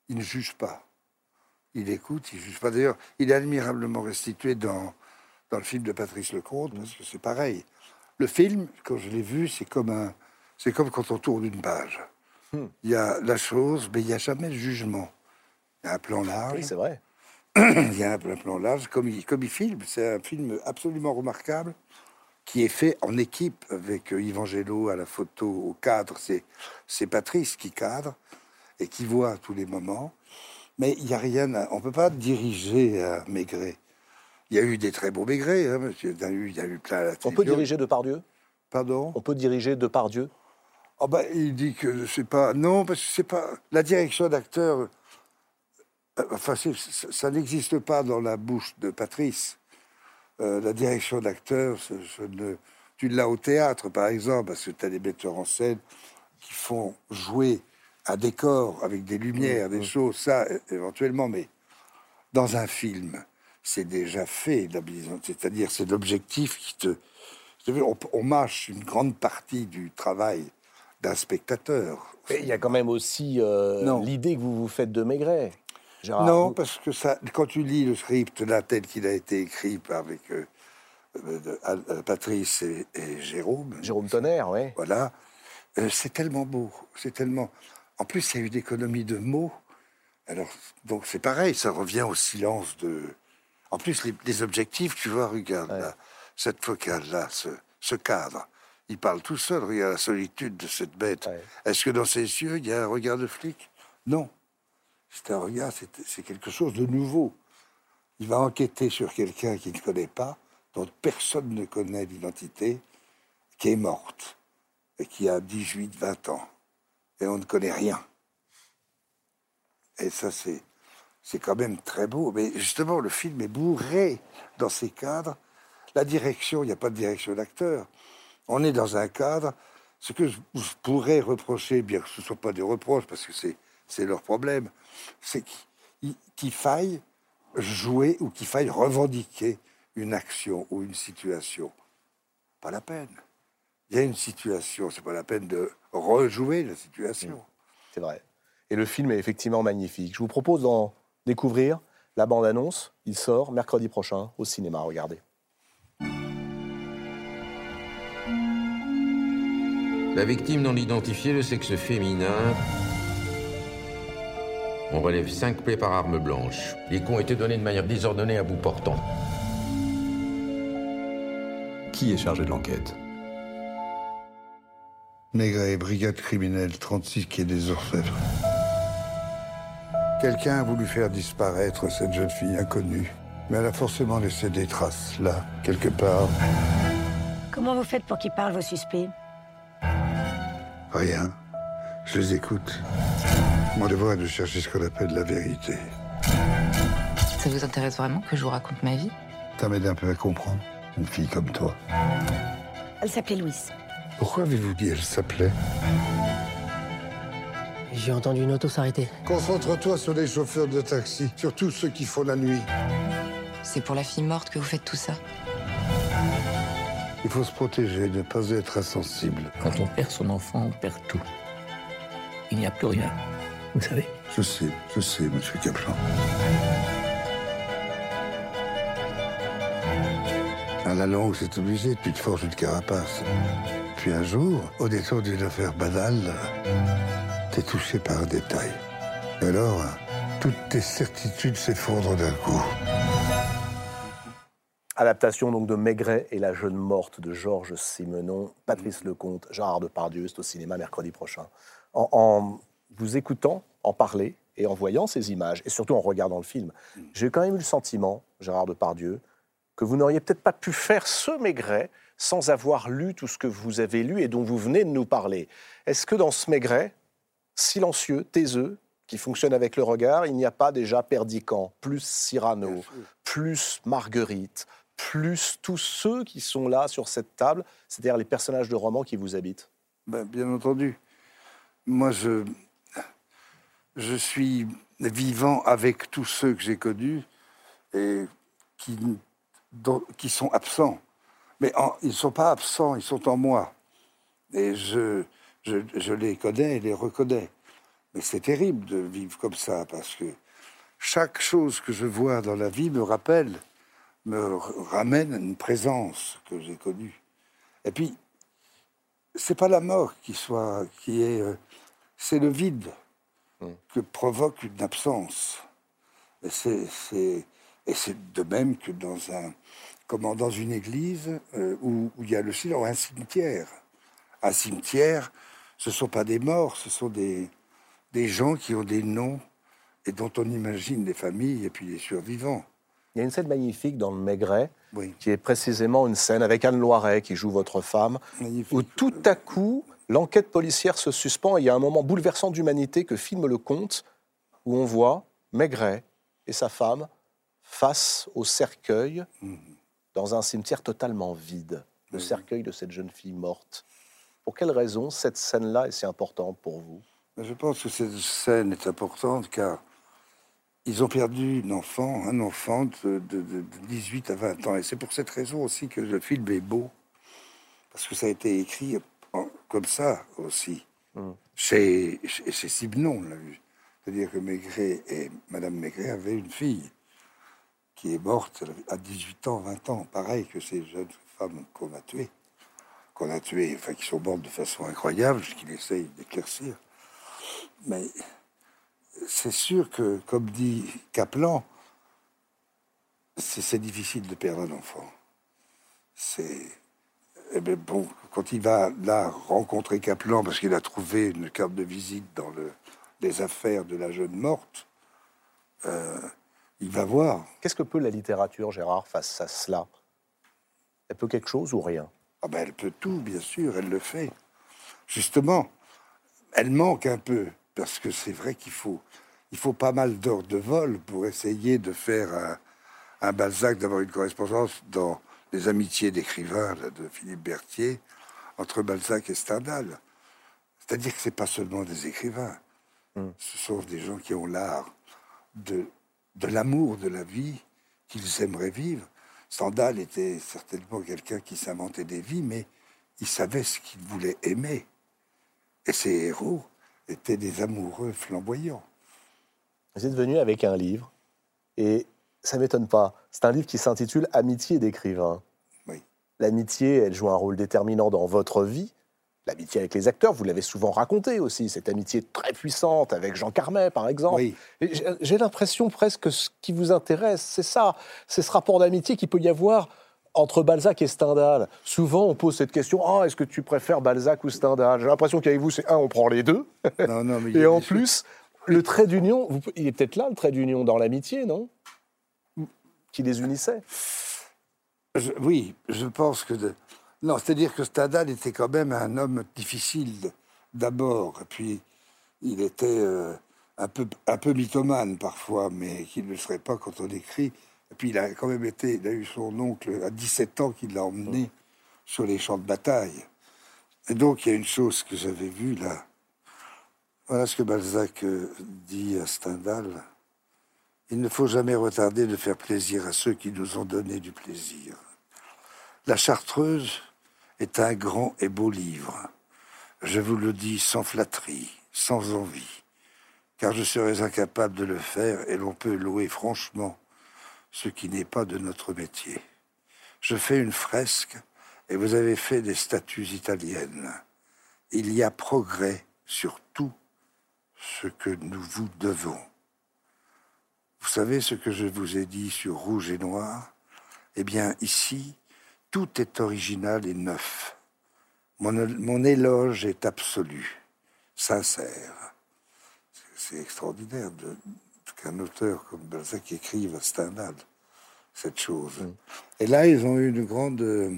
Il ne juge pas. Il écoute, il ne juge pas. D'ailleurs, il est admirablement restitué dans, dans le film de Patrice Lecomte, parce que c'est pareil. Le film, quand je l'ai vu, c'est comme, un, c'est comme quand on tourne une page. Hmm. Il y a la chose, mais il n'y a jamais de jugement. Il y a un plan large. Oui, c'est vrai. Il y a un plan, large, comme il, comme il filme. C'est un film absolument remarquable qui est fait en équipe avec euh, Yvan à la photo, au cadre. C'est, c'est Patrice qui cadre et qui voit à tous les moments. Mais il n'y a rien. à- on ne peut pas diriger à Maigret. Il y a eu des très beaux Maigret, hein, monsieur. Il y a eu, il y a eu plein à la On peut diriger Depardieu Pardon? On peut diriger Depardieu Oh ben, il dit que c'est pas. Non, parce que c'est pas. La direction d'acteur. Euh, Enfin, ça, ça n'existe pas dans la bouche de Patrice. Euh, la direction d'acteur, tu l'as au théâtre, par exemple, parce que tu as des metteurs en scène qui font jouer un décor avec des lumières, des choses, ça, éventuellement, mais dans un film, c'est déjà fait, c'est-à-dire c'est l'objectif qui te... On, on mâche une grande partie du travail d'un spectateur. Il y a quand même aussi euh, l'idée que vous vous faites de Maigret. Gérard, non, vous- parce que ça, quand tu lis le script là tel qu'il a été écrit avec euh, euh, euh, Patrice et, et Jérôme, Jérôme Tonnerre, oui. voilà, euh, c'est tellement beau, c'est tellement. En plus, il y a eu une économie de mots. Alors, donc c'est pareil, ça revient au silence de. En plus, les, les objectifs, tu vois, regarde Ouais. là, cette focale-là, ce, ce cadre, il parle tout seul. Regarde la solitude de cette bête. Ouais. Est-ce que dans ses yeux, il y a un regard de flic? Non. C'est un regard, c'est quelque chose de nouveau. Il va enquêter sur quelqu'un qu'il ne connaît pas, dont personne ne connaît l'identité, qui est morte et qui a 18, 20 ans. Et on ne connaît rien. Et ça, c'est, quand même très beau. Mais justement, le film est bourré dans ces cadres. La direction, il n'y a pas de direction d'acteur. On est dans un cadre. Ce que je pourrais reprocher, bien que ce ne soit pas des reproches, parce que c'est, c'est leur problème, c'est qu'il, faille jouer ou qu'il faille revendiquer une action ou une situation. Pas la peine. Il y a une situation, c'est pas la peine de rejouer la situation. C'est vrai. Et le film est effectivement magnifique. Je vous propose d'en découvrir la bande-annonce. Il sort mercredi prochain au cinéma. Regardez. La victime non identifiée, le sexe féminin. On relève cinq plaies par arme blanche. Les coups ont été donnés de manière désordonnée à bout portant. Qui est chargé de l'enquête Maigret, brigade criminelle 36 qui est des Orfèvres. Quelqu'un a voulu faire disparaître cette jeune fille inconnue, mais elle a forcément laissé des traces, là, quelque part. Comment vous faites pour qu'ils parlent, vos suspects? Rien. Je les écoute. Mon devoir est de chercher ce qu'on appelle la vérité. Ça vous intéresse vraiment que je vous raconte ma vie? Ça m'aide un peu à comprendre. Une fille comme toi. Elle s'appelait Louise. Pourquoi avez-vous dit elle s'appelait? J'ai entendu une auto s'arrêter. Concentre-toi sur les chauffeurs de taxi, surtout ceux qui font la nuit. C'est pour la fille morte que vous faites tout ça? Il faut se protéger, ne pas être insensible. Quand on perd son enfant, on perd tout. Il n'y a plus rien. Vous savez Je sais, je sais, monsieur Kaplan. À la longue, c'est obligé, tu te forges une carapace. Puis un jour, au détour d'une affaire banale, t'es touché par un détail. Et alors, toutes tes certitudes s'effondrent d'un coup. Adaptation donc de Maigret et la jeune morte de Georges Simenon, Patrice Lecomte, Gérard Depardieu, c'est au cinéma mercredi prochain. En, en vous écoutant en parler et en voyant ces images, et surtout en regardant le film, j'ai quand même eu le sentiment, Gérard Depardieu, que vous n'auriez peut-être pas pu faire ce Maigret sans avoir lu tout ce que vous avez lu et dont vous venez de nous parler. Est-ce que dans ce Maigret, silencieux, taiseux, qui fonctionne avec le regard, il n'y a pas déjà Perdican, plus Cyrano, plus Marguerite, plus tous ceux qui sont là sur cette table, c'est-à-dire les personnages de romans qui vous habitent? Ben, bien entendu. Moi, je, je suis vivant avec tous ceux que j'ai connus et qui, sont absents. Mais ils ne sont pas absents, ils sont en moi. Et je, les connais et les reconnais. Mais c'est terrible de vivre comme ça parce que chaque chose que je vois dans la vie me rappelle, me ramène une présence que j'ai connue. Et puis, c'est pas la mort qui soit, qui est, euh, c'est le vide que provoque une absence. Et c'est, de même que dans un, comment, dans une église euh, où, où il y a le silence, un cimetière. Un cimetière, ce sont pas des morts, ce sont des, des gens qui ont des noms et dont on imagine les familles et puis les survivants. Il y a une scène magnifique dans le Maigret, Oui. qui est précisément une scène avec Anne Loiret, qui joue votre femme, Magnifique. où tout à coup, l'enquête policière se suspend et il y a un moment bouleversant d'humanité que filme le conte, où on voit Maigret et sa femme face au cercueil dans un cimetière totalement vide, le cercueil de cette jeune fille morte. Pour quelle raison cette scène-là est si importante pour vous? Mais Je pense que cette scène est importante car ils ont perdu une enfant, un enfant de, de- de- de 18 à 20 ans. Et c'est pour cette raison aussi que le film est beau. Parce que ça a été écrit comme ça aussi. Chez, chez, chez Simenon, on l'a vu. C'est-à-dire que Maigret et Madame Maigret avaient une fille qui est morte à 18 ans, 20 ans, pareil que ces jeunes femmes qu'on a tuées. Qu'on a tuées, enfin qui sont mortes de façon incroyable, ce qu'il essaye d'éclaircir. Mais c'est sûr que, comme dit Kaplan, c'est difficile de perdre un enfant. C'est. Eh ben bon, quand il va là rencontrer Kaplan, parce qu'il a trouvé une carte de visite dans le, les affaires de la jeune morte, euh, il va voir. Qu'est-ce que peut la littérature, Gérard, face à cela? Elle peut quelque chose ou rien? Ah ben, elle peut tout, bien sûr, elle le fait. Justement, elle manque un peu, parce que c'est vrai qu'il faut, il faut pas mal d'heures de vol pour essayer de faire un, un Balzac, d'avoir une correspondance dans les amitiés d'écrivains de Philippe Berthier entre Balzac et Stendhal. C'est-à-dire que c'est pas seulement des écrivains, ce sont des gens qui ont l'art de, de l'amour de la vie qu'ils aimeraient vivre. Stendhal était certainement quelqu'un qui s'inventait des vies, mais il savait ce qu'il voulait aimer. Et ses héros étaient des amoureux flamboyants. Vous êtes venu avec un livre, et ça m'étonne pas. C'est un livre qui s'intitule Amitié d'écrivain. L'amitié, elle joue un rôle déterminant dans votre vie. L'amitié avec les acteurs, vous l'avez souvent raconté aussi, cette amitié très puissante avec Jean Carmet, par exemple. Oui. J'ai- l'impression presque que ce qui vous intéresse, c'est ça, c'est ce rapport d'amitié qu'il peut y avoir entre Balzac et Stendhal. Souvent, on pose cette question Ah, est-ce que tu préfères Balzac ou Stendhal? J'ai l'impression qu'avec vous, c'est un, on prend les deux. Non, non, mais il y Et en plus, le trait d'union, il est peut-être là, le trait d'union dans l'amitié, non? Qui les unissait? Je- oui, je pense que... de- Non, c'est-à-dire que Stendhal était quand même un homme difficile d'abord, et puis il était euh, un, peu, un peu mythomane parfois, mais qu'il ne le serait pas quand on écrit. Et puis il a quand même été, il a eu son oncle à 17 ans qui l'a emmené sur les champs de bataille. Et donc il y a une chose que j'avais vue là. Voilà ce que Balzac euh, dit à Stendhal. Il ne faut jamais retarder de faire plaisir à ceux qui nous ont donné du plaisir. La Chartreuse est un grand et beau livre. Je vous le dis sans flatterie, sans envie, car je serais incapable de le faire et l'on peut louer franchement ce qui n'est pas de notre métier. Je fais une fresque et vous avez fait des statues italiennes. Il y a progrès sur tout ce que nous vous devons. Vous savez ce que je vous ai dit sur rouge et noir? Eh bien, ici, tout est original et neuf. Mon, mon éloge est absolu, sincère. C'est extraordinaire de- qu'un auteur comme Balzac écrive à Stendhal cette chose. Et là, ils ont eu une grande, euh,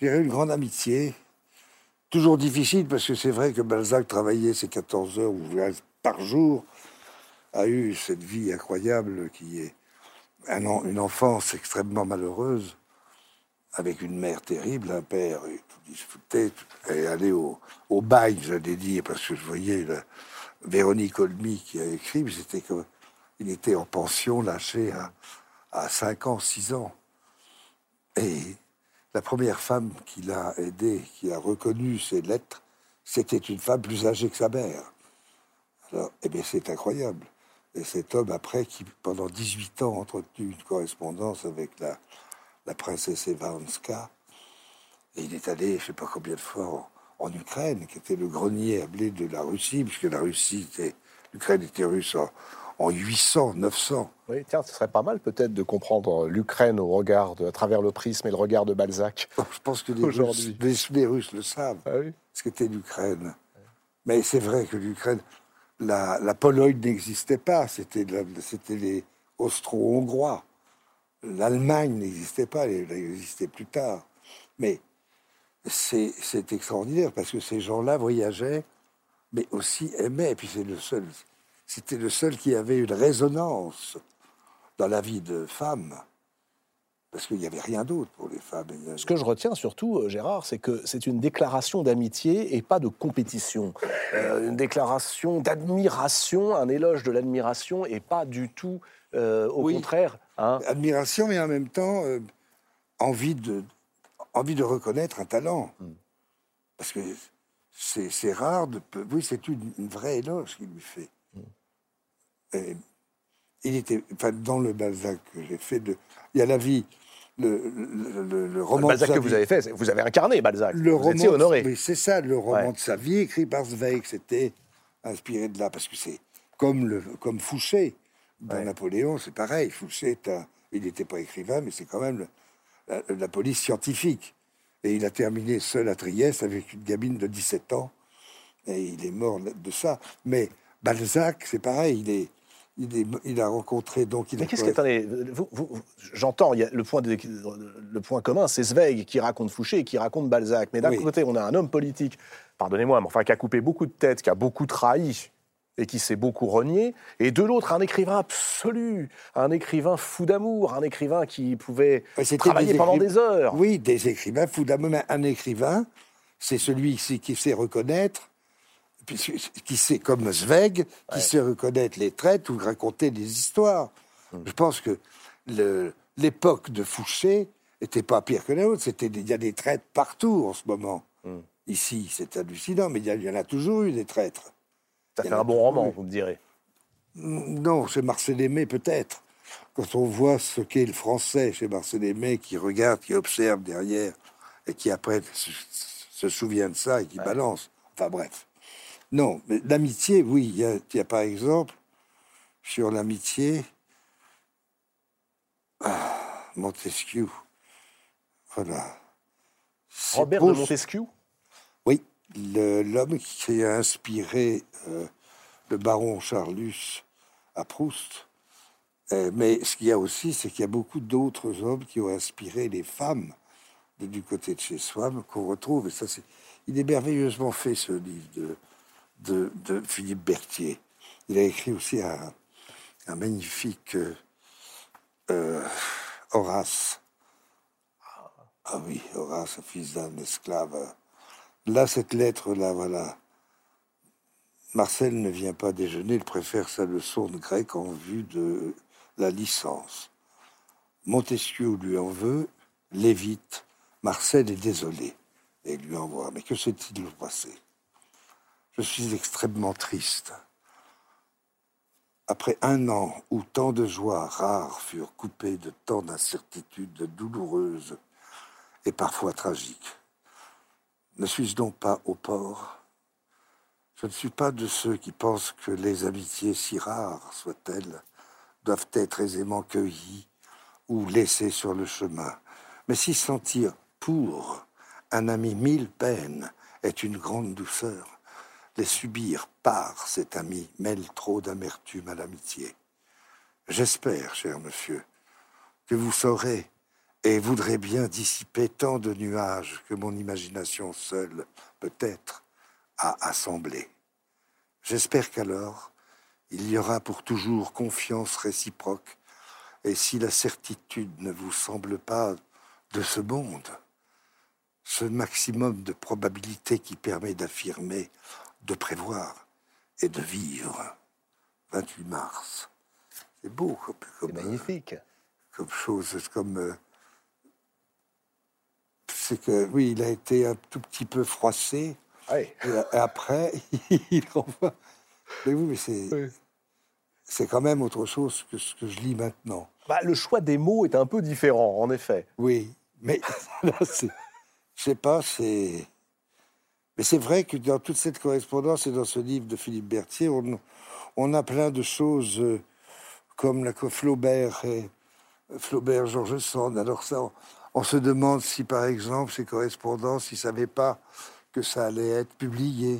une grande amitié. Toujours difficile parce que c'est vrai que Balzac travaillait ses 14 heures ou par jour, a eu cette vie incroyable qui est une enfance extrêmement malheureuse, avec une mère terrible, un père et tout disputé, et aller au, au bail, j'allais dire, parce que je voyais Véronique Olmy qui a écrit, mais c'était que il était en pension, lâché à, à 5 ans, 6 ans. Et la première femme qui l'a aidé, qui a reconnu ses lettres, c'était une femme plus âgée que sa mère. Alors, eh bien, c'est incroyable. Et cet homme, après, qui pendant 18 ans a entretenu une correspondance avec la, la princesse Evanska, et il est allé, je ne sais pas combien de fois, en, en Ukraine, qui était le grenier à blé de la Russie, puisque la Russie était, l'Ukraine était russe en, en 800, 900. Oui, tiens, ce serait pas mal peut-être de comprendre l'Ukraine au regard, de- à travers le prisme et le regard de Balzac. Je pense que les Russes, les Russes le savent, Ah oui ce qu'était l'Ukraine. Mais c'est vrai que l'Ukraine, la, Pologne n'existait pas, c'était les Austro-Hongrois. L'Allemagne n'existait pas, elle existait plus tard. Mais c'est c'est extraordinaire parce que ces gens-là voyageaient, mais aussi aimaient. Et puis c'est le seul, c'était le seul qui avait une résonance dans la vie de femme. Parce qu'il n'y avait rien d'autre pour les femmes. Ce que je retiens surtout, euh, Gérard, c'est que c'est une déclaration d'amitié et pas de compétition. Euh, une déclaration d'admiration, un éloge de l'admiration et pas du tout, euh, au Oui. contraire. hein. admiration, mais en même temps euh, envie de envie de reconnaître un talent, parce que c'est rare de oui c'est une, une vraie éloge qu'il lui fait. Et il était enfin dans le Balzac que j'ai fait de il y a la vie le le, le- le roman de Balzac sa que vous vie. avez fait, vous avez incarné Balzac. Le vous roman, honoré. Oui, c'est ça, le roman Ouais. de sa vie écrit par Zweig, c'était inspiré de là, parce que c'est comme, le, comme Fouché dans Ouais. Napoléon, c'est pareil. Fouché, il n'était pas écrivain, mais c'est quand même la, la police scientifique. Et il a terminé seul à Trieste avec une gamine de 17 ans, et il est mort de ça. Mais Balzac, c'est pareil, il est, il est, il a rencontré donc. Il Mais qu'est-ce que attendez, vous- vous- vous- j'entends, il y a le point, de- le point commun, c'est Zweig qui raconte Fouché et qui raconte Balzac. Mais d'un Oui. côté, on a un homme politique, pardonnez-moi, mais enfin qui a coupé beaucoup de têtes, qui a beaucoup trahi et qui s'est beaucoup renié. Et de l'autre, un écrivain absolu, un écrivain fou d'amour, un écrivain qui pouvait travailler des pendant des heures. Oui, des écrivains fous d'amour. Mais un écrivain, c'est celui qui, sait reconnaître, qui sait, comme Zweig, qui sait reconnaître les traits ou raconter des histoires. Hmm. Je pense que l'époque de Fouché n'était pas pire que la autre. Il y a des traîtres partout en ce moment. Hmm. Ici, c'est hallucinant, mais il y, en a toujours eu des traîtres. Ça fait un bon roman, eu. vous me direz. Non, chez Marcel Aimé, peut-être. Quand on voit ce qu'est le français chez Marcel Aimé, qui regarde, qui observe derrière, et qui après se, se souvient de ça et qui balance. Enfin bref. Non, mais l'amitié, oui. Il y, a, il y a par exemple, sur l'amitié, ah, Montesquieu. Voilà. Robert de. Montesquieu? Oui, l'homme qui a inspiré euh, le baron Charlus à Proust. Euh, mais ce qu'il y a aussi, c'est qu'il y a beaucoup d'autres hommes qui ont inspiré les femmes de- du côté de chez soi, qu'on retrouve. Et ça, c'est, il est merveilleusement fait, ce livre de, de, Philippe Berthier. Il a écrit aussi un, un magnifique euh, euh, Horace. Ah oui, Horace, fils d'un esclave. Là, cette lettre-là, voilà. Marcel ne vient pas déjeuner, il préfère sa leçon de grec en vue de la licence. Montesquieu lui en veut, l'évite. Marcel est désolé et lui envoie. Mais que s'est-il passé? Je suis extrêmement triste. Après un an où tant de joies rares furent coupées de tant d'incertitudes douloureuses et parfois tragiques, ne suis-je donc pas au port? Je ne suis pas de ceux qui pensent que les amitiés, si rares soient-elles, doivent être aisément cueillies ou laissé sur le chemin. Mais s'y sentir pour un ami mille peines est une grande douceur, les subir par cet ami mêle trop d'amertume à l'amitié. J'espère, cher monsieur, que vous saurez et voudrez bien dissiper tant de nuages que mon imagination seule, peut-être, a assemblés. J'espère qu'alors, il y aura pour toujours confiance réciproque, et si la certitude ne vous semble pas de ce monde, ce maximum de probabilité qui permet d'affirmer, de prévoir et de vivre. 28 mars. C'est beau comme, comme, C'est magnifique. comme chose, c'est comme. euh, c'est que, oui, il a été un tout petit peu froissé, Ouais. et et après, il renvoie. Mais oui, mais c'est. Oui. C'est quand même autre chose que ce que je lis maintenant. Bah, le choix des mots est un peu différent, en effet. Oui, mais. Je sais pas, c'est. Mais c'est vrai que dans toute cette correspondance et dans ce livre de Philippe Berthier, on, on a plein de choses euh, comme la Flaubert et Flaubert, Georges Sand. Alors ça, on, on se demande si, par exemple, ces correspondances, ils savaient pas que ça allait être publié.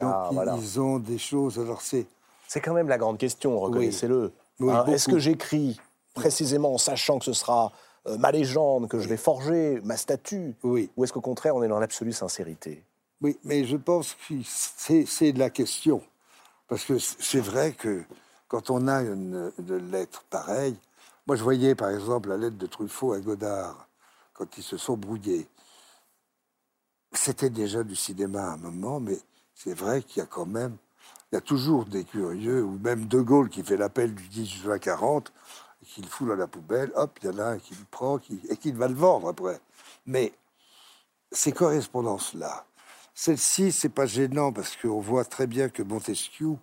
Donc Ah, ils, voilà. ils ont des choses. Alors c'est. C'est quand même la grande question, reconnaissez-le. Oui, Hein, Est-ce que j'écris précisément en sachant que ce sera euh, ma légende, que je vais forger ma statue? Ou est-ce qu'au contraire, on est dans l'absolue sincérité? Oui, mais je pense que c'est c'est la question. Parce que c'est vrai que quand on a une, lettre pareille, moi je voyais par exemple la lettre de Truffaut à Godard, quand ils se sont brouillés. C'était déjà du cinéma à un moment, mais c'est vrai qu'il y a quand même, il y a toujours des curieux, ou même De Gaulle qui fait l'appel du 10 juin 40, et qui le fout dans la poubelle, hop, il y en a un qui le prend qui, et qui va le vendre après. Mais ces correspondances-là, celle-ci, c'est pas gênant parce qu'on voit très bien que Montesquieu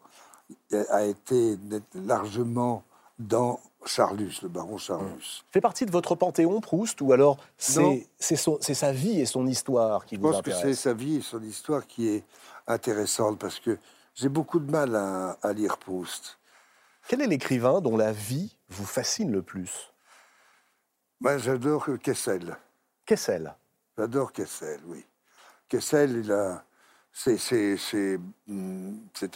a été largement dans Charlus, le baron Charlus. Fait partie de votre panthéon, Proust, ou alors c'est sa vie et son histoire qui Je vous pense que c'est sa vie et son histoire qui est intéressante parce que j'ai beaucoup de mal à, à lire Proust. Quel est l'écrivain dont la vie vous fascine le plus? Moi, j'adore Kessel. Kessel. J'adore Kessel, oui. Kessel, a. C'est,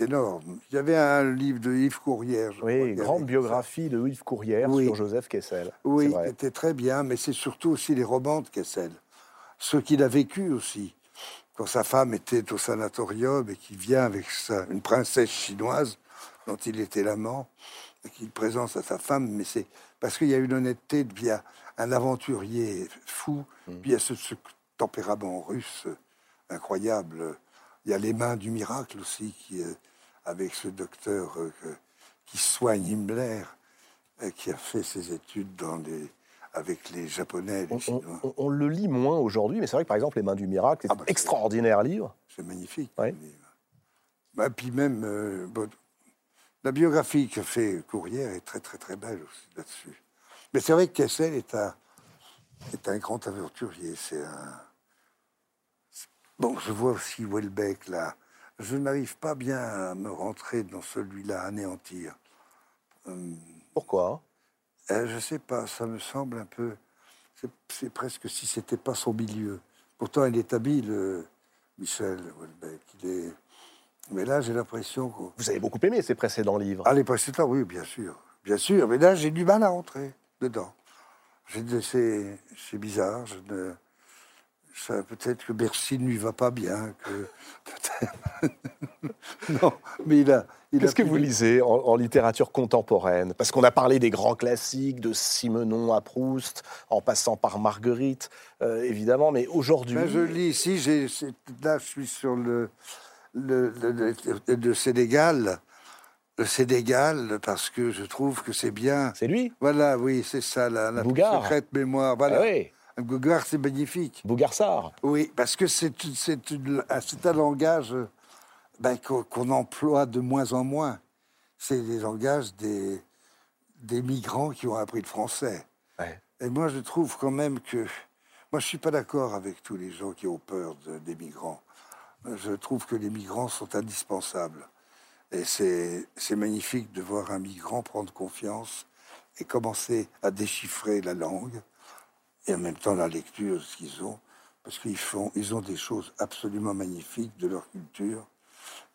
énorme. Il y avait un livre de Yves Courrière. Oui, grande biographie de Yves Courrière Oui. sur Joseph Kessel. Oui, c'est qui vrai. était très bien, mais c'est surtout aussi les romans de Kessel. Ce qu'il a vécu aussi. Quand sa femme était au sanatorium et qu'il vient avec sa- une princesse chinoise dont il était l'amant, et qu'il présente à sa femme, mais c'est parce qu'il y a une honnêteté, puis il y a un aventurier fou, puis il y a ce, ce tempérament russe incroyable. Il y a les mains du miracle aussi, qui, avec ce docteur euh, qui soigne Himmler, euh, qui a fait ses études dans les, avec les Japonais, les On, on- Chinois. on- on le lit moins aujourd'hui, mais c'est vrai que par exemple, Les Mains du Miracle, c'est Ah un bah, c'est- extraordinaire livre. C'est magnifique. Ouais. livre. Bah, puis même, euh, bon, la biographie que fait Courrière est très très très belle aussi là-dessus. Mais c'est vrai que Kessel est un, est un grand aventurier. C'est un... Bon, je vois aussi Welbeck là. Je n'arrive pas bien à me rentrer dans celui-là, anéantir. Euh, Pourquoi? euh, je sais pas, ça me semble un peu. c'est- presque si c'était pas son milieu. Pourtant, il est habile, euh, Michel Houellebecq. Il est. Mais là, j'ai l'impression que. Vous avez beaucoup aimé ces précédents livres. Ah, les précédents, oui, bien sûr. Bien sûr. Mais là, j'ai du mal à rentrer dedans. C'est c'est bizarre. Je ne. Ça- Peut-être que Bercy ne lui va pas bien. Que... non, mais il a. Qu'est-ce que vous lisez en, en littérature contemporaine? Parce qu'on a parlé des grands classiques, de Simenon à Proust, en passant par Marguerite, euh, évidemment, mais aujourd'hui... Ben, je lis ici, c'est- là je suis sur le, le, le, le- le Sénégal. Le Sénégal, parce que je trouve que c'est bien. C'est lui? Voilà, oui, c'est ça, la, la secrète mémoire. Voilà. Ah oui, Bougard, c'est magnifique. Bougarsar. Oui, parce que c'est un- langage euh, ben, qu'on emploie de moins en moins. C'est des langages des, des migrants qui ont appris le français. Ouais. Et moi, je trouve quand même que. Moi, je suis pas d'accord avec tous les gens qui ont peur de- des migrants. Je trouve que les migrants sont indispensables. Et c'est magnifique de voir un migrant prendre confiance et commencer à déchiffrer la langue et en même temps la lecture, ce qu'ils ont, parce qu'ils font, ils ont des choses absolument magnifiques de leur culture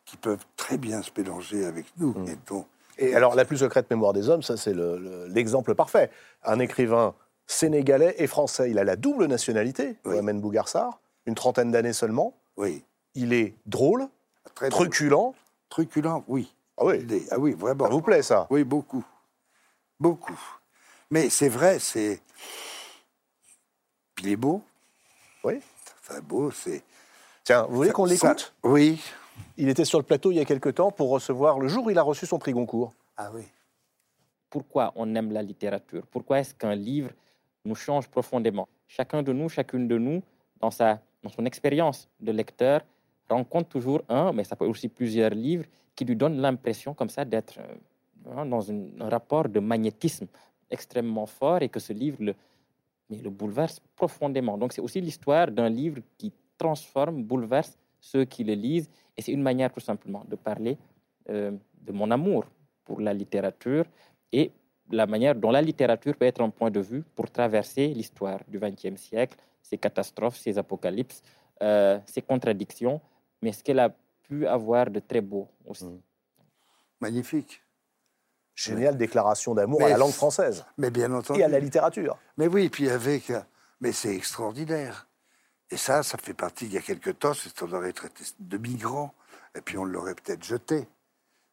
qui peuvent très bien se mélanger avec nous. Mm. Et donc, Et alors, la plus secrète mémoire des hommes, ça, c'est le- le- l'exemple parfait. Un écrivain sénégalais et français. Il a la double nationalité, Oui. Mohamed Bougarsar, une trentaine d'années seulement. oui, Il est drôle, très drôle. truculent. truculent, oui. Ah oui, est- ah oui, vraiment. ça vous plaît, ça? Oui, beaucoup. Beaucoup. Mais c'est vrai, c'est. Il est beau. Oui. Enfin, beau, c'est. Tiens, vous voulez qu'on Ça- l'écoute Oui. Il était sur le plateau il y a quelque temps pour recevoir, le jour où il a reçu son prix Goncourt. Ah oui. pourquoi on aime la littérature, pourquoi est-ce qu'un livre nous change profondément? Chacun de nous, chacune de nous, dans, sa, dans son expérience de lecteur, rencontre toujours un, mais ça peut aussi plusieurs livres, qui lui donnent l'impression comme ça d'être euh, dans un rapport de magnétisme extrêmement fort et que ce livre le, mais le bouleverse profondément. Donc c'est aussi l'histoire d'un livre qui transforme, bouleverse ceux qui le lisent. Et c'est une manière tout simplement de parler euh, de mon amour pour la littérature et la manière dont la littérature peut être un point de vue pour traverser l'histoire du XXe siècle, ses catastrophes, ses apocalypses, euh, ses contradictions, mais ce qu'elle a pu avoir de très beau aussi. Mm. Magnifique. Géniale déclaration d'amour à la langue française Mais bien entendu. et à la littérature. Mais oui, puis avec. euh, Mais c'est extraordinaire. Et ça, ça fait partie, il y a quelque temps, c'est qu'on aurait traité de migrants, et puis on l'aurait peut-être jeté.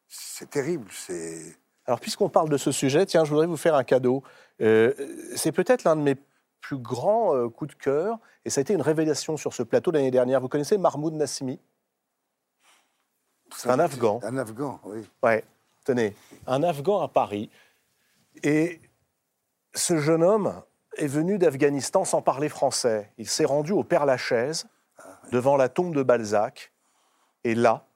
C'est terrible, c'est. Alors, puisqu'on parle de ce sujet, tiens, je voudrais vous faire un cadeau. Euh, c'est peut-être l'un de mes plus grands euh, coups de cœur, et ça a été une révélation sur ce plateau l'année dernière. Vous connaissez Mahmoud Nassimi? C'est un Afghan. Un Afghan, oui. Ouais, tenez, un Afghan à Paris. Et ce jeune homme est venu d'Afghanistan sans parler français. Il s'est rendu au Père Lachaise, devant la tombe de Balzac. Et là,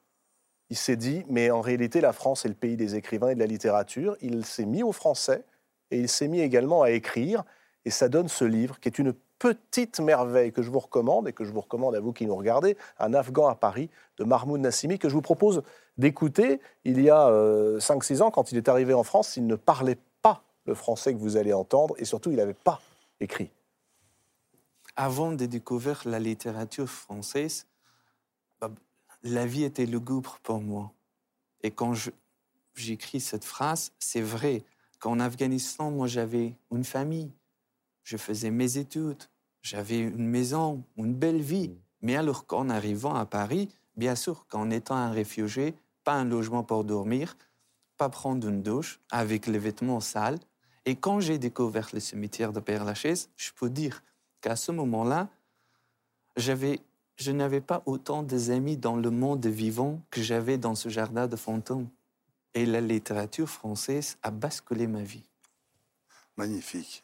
il s'est dit, mais en réalité, la France est le pays des écrivains et de la littérature. Il s'est mis au français et il s'est mis également à écrire. Et ça donne ce livre qui est une petite merveille que je vous recommande et que je vous recommande à vous qui nous regardez, Un Afghan à Paris de Mahmoud Nassimi, que je vous propose d'écouter. Il y a 5-6 ans, quand il est arrivé en France, il ne parlait pas le français que vous allez entendre et surtout, il n'avait pas écrit. Avant de découvrir la littérature française, bah, la vie était lugubre pour moi. Et quand j'écris cette phrase, c'est vrai qu'en Afghanistan, moi, j'avais une famille. Je faisais mes études. J'avais une maison, une belle vie. Mais alors qu'en arrivant à Paris, bien sûr qu'en étant un réfugié, pas un logement pour dormir, pas prendre une douche avec les vêtements sales. Et quand j'ai découvert le cimetière de Père-Lachaise, je peux dire qu'à ce moment-là, j'avais, je n'avais pas autant des amis dans le monde vivant que j'avais dans ce jardin de fantômes. Et la littérature française a basculé ma vie. Magnifique.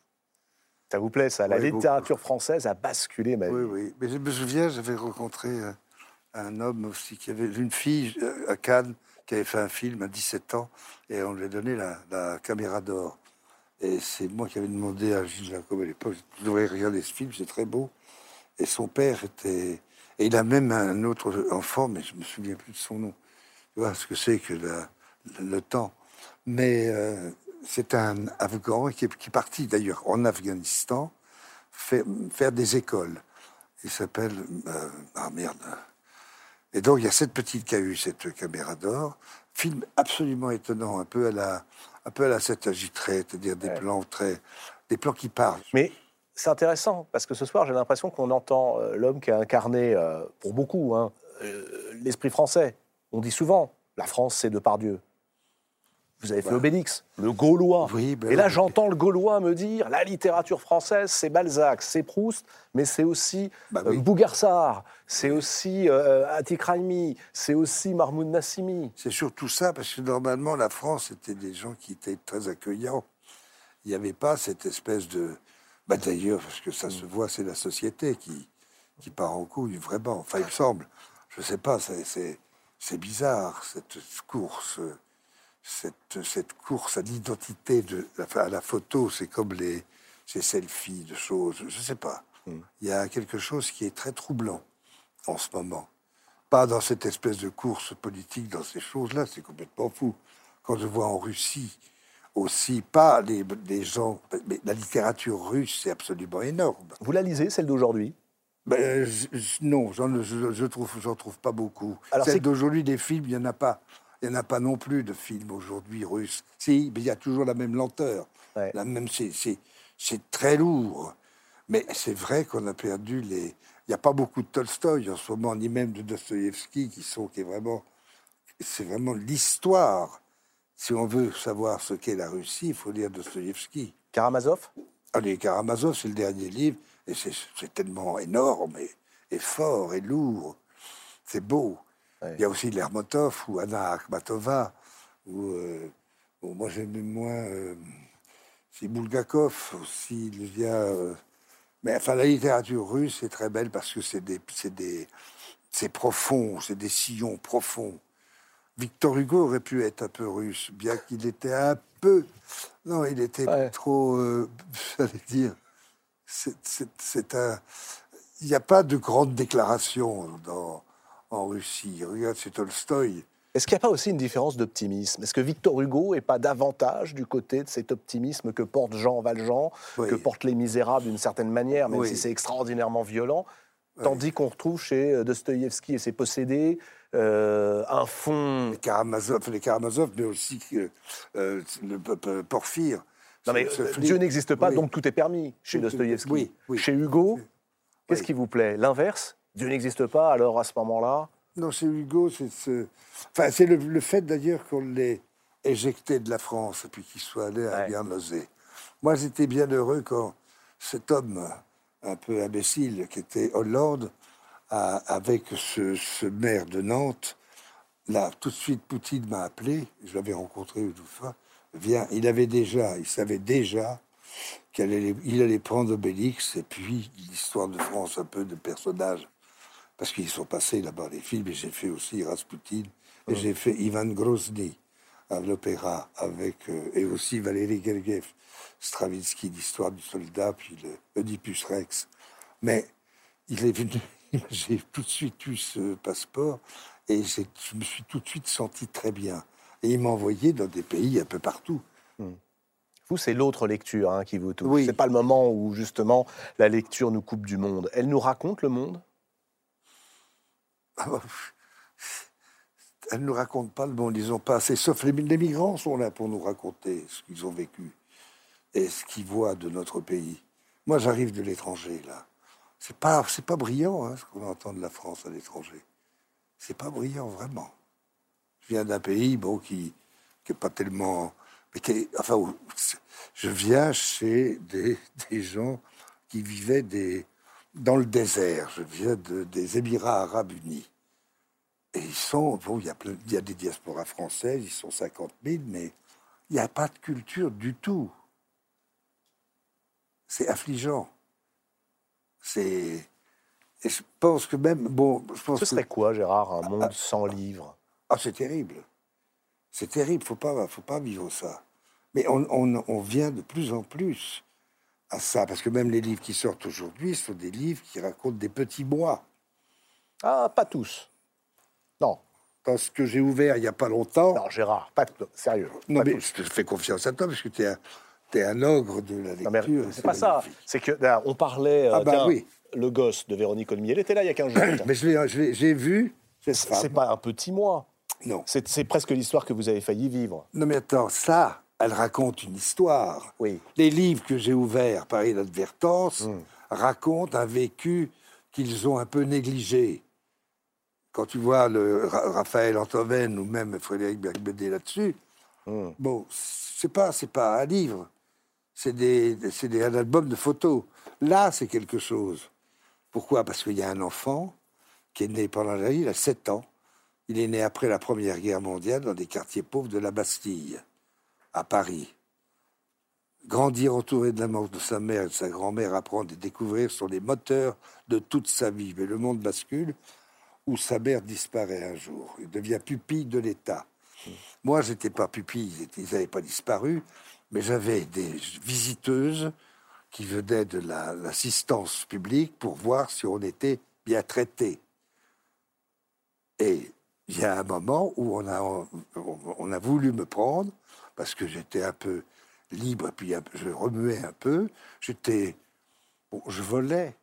Ça vous plaît, ça? La Oui, beaucoup. littérature française a basculé ma vie. Oui, oui. Mais je me souviens, j'avais rencontré euh, un homme aussi qui avait une fille euh, à Cannes qui avait fait un film à 17 ans et on lui a donné la, la caméra d'or. Et c'est moi qui avais demandé à Gilles Jacob à l'époque, vous devriez regarder ce film, c'est très beau. Et son père était... Et il a même un autre enfant, mais je me souviens plus de son nom. Tu vois ce que c'est que la- le, le temps. Mais euh, c'est un Afghan qui est, qui est parti d'ailleurs en Afghanistan faire, faire des écoles. Il s'appelle... euh, ah merde. Et donc il y a cette petite qui a eu cette caméra d'or. Film absolument étonnant, un peu à la, un peu à la c'est-à-dire des plans très, des plans qui parlent. Mais c'est intéressant, parce que ce soir, j'ai l'impression qu'on entend euh, l'homme qui a incarné, euh, pour beaucoup, hein, l'esprit français. On dit souvent, la France, c'est Depardieu. Vous avez fait Bah. Obélix, le Gaulois. Oui, ben Et là, oui. j'entends le Gaulois me dire, la littérature française, c'est Balzac, c'est Proust, mais c'est aussi Bah euh, oui. Bougarsar, c'est aussi euh, Atik Raimi, c'est aussi Mahmoud Nassimi. C'est surtout ça, parce que normalement, la France était des gens qui étaient très accueillants. Il n'y avait pas cette espèce de. Bah, D'ailleurs, parce que ça se voit, c'est la société qui, qui part en couille, vraiment. Enfin, il me semble. Je ne sais pas, c'est- bizarre, cette course. Cette, cette course à l'identité, à la photo, c'est comme les, ces selfies de choses. Je ne sais pas. Il y a quelque chose qui est très troublant en ce moment. Pas dans cette espèce de course politique, dans ces choses-là, c'est complètement fou. Quand je vois en Russie, aussi pas les, les gens. Mais la littérature russe, c'est absolument énorme. Vous la lisez, celle d'aujourd'hui? Ben, je- je- non, j'en je, je trouve, j'en trouve pas beaucoup. Alors, Celle d'aujourd'hui, des films, il n'y en a pas. Il n'y en a pas non plus de films aujourd'hui russes. Si, mais il y a toujours la même lenteur. Ouais. La même, c'est, c'est, c'est très lourd. Mais c'est vrai qu'on a perdu les. Il n'y a pas beaucoup de Tolstoï en ce moment, ni même de Dostoïevski, qui sont, qui est vraiment, c'est vraiment l'histoire. Si on veut savoir ce qu'est la Russie, il faut lire Dostoïevski. Karamazov? Allez, Karamazov, c'est le dernier livre, et c'est c'est tellement énorme, et, et fort, et lourd. C'est beau. Ouais. Il y a aussi Lermontov, ou Anna Akhmatova, ou, euh, bon, moi j'aime moins. euh, Bulgakov aussi, il y a. euh, mais enfin, la littérature russe est très belle parce que c'est des, c'est des, c'est profond, c'est des sillons profonds. Victor Hugo aurait pu être un peu russe, bien qu'il était un peu. Non, il était Ouais. trop. euh, J'allais dire. c'est un. Il n'y a pas de grande déclaration dans, en Russie. Regarde, c'est Tolstoï. Est-ce qu'il n'y a pas aussi une différence d'optimisme? Est-ce que Victor Hugo est pas davantage du côté de cet optimisme que porte Jean Valjean, Oui. que portent Les Misérables d'une certaine manière, même Oui. si c'est extraordinairement violent? Tandis qu'on retrouve chez euh, Dostoïevski et ses possédés euh, un fond. Les Karamazov, les Karamazov, mais aussi que, euh, le Porphyre. Non, mais euh, Dieu n'existe pas, donc tout est permis chez Dostoïevski. oui, oui. Chez Hugo, qu'est-ce qui vous plaît? L'inverse? Dieu n'existe pas, alors à ce moment-là? Non, chez Hugo, c'est ce... enfin, c'est le, le fait d'ailleurs qu'on l'ait éjecté de la France et puis qu'il soit allé à Ouais. Guernesey. Moi, j'étais bien heureux quand cet homme un peu imbécile qui était Hollande, a- avec ce, ce maire de Nantes, là, tout de suite, Poutine m'a appelé, je l'avais rencontré une fois, viens, il avait déjà, il savait déjà qu'il allait, il allait prendre Obélix et puis l'histoire de France, un peu de personnages parce qu'ils sont passés là-bas les films, et j'ai fait aussi Rasputin, et j'ai fait Ivan Grozny à l'opéra, avec, euh, et aussi Valéry Gergiev, Stravinsky, l'histoire du soldat, puis le Oedipus Rex. Mais il est venu, j'ai tout de suite eu ce passeport, et je me suis tout de suite senti très bien. Et il m'a envoyé dans des pays un peu partout. Vous, c'est l'autre lecture hein, qui vous touche. Oui. C'est pas le moment où justement la lecture nous coupe du monde. Elle nous raconte le monde? Ah bah, Elle ne nous raconte pas le monde, ils ont pas assez. Sauf les, migrants sont là pour nous raconter ce qu'ils ont vécu et ce qu'ils voient de notre pays. Moi, j'arrive de l'étranger, là. C'est pas, pas brillant, hein, ce qu'on entend de la France à l'étranger. C'est pas brillant, vraiment. Je viens d'un pays, bon, qui, qui est pas tellement. Mais enfin, je viens chez des gens qui vivaient des, dans le désert. Je viens de- des Émirats arabes unis. Et ils sont, bon, il y a, plein- il y a des diasporas françaises, ils sont 50 000, mais il n'y a pas de culture du tout. C'est affligeant. C'est. Et je pense que même. Bon, je pense Ce serait que. quoi, Gérard, un monde sans livres? Ah, c'est terrible. C'est terrible, faut pas, faut pas vivre ça. Mais on, on- on vient de plus en plus à ça, parce que même les livres qui sortent aujourd'hui sont des livres qui racontent des petits mois. Ah, pas tous. Non, Parce que j'ai ouvert il n'y a pas longtemps. non, Gérard, pas sérieux. Non, pas mais tous. je te fais confiance à toi, parce que tu es, un- ogre de la lecture. c'est pas ça. C'est que là, on parlait. euh, Ah bah oui. Le gosse de Véronique Olmier, elle était là il y a 15 jours. Mais j'ai vu C'est pas un petit mois. Non. C'est presque l'histoire que vous avez failli vivre. non, mais attends, ça, elle raconte une histoire. Oui. Les livres que j'ai ouverts par inadvertance Mm. racontent un vécu qu'ils ont un peu négligé. Quand tu vois le Ra- Raphaël Antoven ou même Frédéric Bergbédé là-dessus, Mm. bon, c'est pas, c'est pas un livre, c'est des, des, un album de photos. Là, c'est quelque chose. Pourquoi? Parce qu'il y a un enfant qui est né pendant la il a 7 ans. Il est né après la Première Guerre mondiale dans des quartiers pauvres de la Bastille, à Paris. Grandir entouré de la mort de sa mère et de sa grand-mère, apprendre et découvrir sont les moteurs de toute sa vie. Mais le monde bascule où sa mère disparaît un jour. Il devient pupille de l'État. Moi, j'étais pas pupille, ils n'avaient pas disparu, mais j'avais des visiteuses qui venaient de la- l'assistance publique pour voir si on était bien traité. Et il y a un moment où on a voulu me prendre parce que j'étais un peu libre, et puis je remuais un peu. J'étais. Bon, je volais,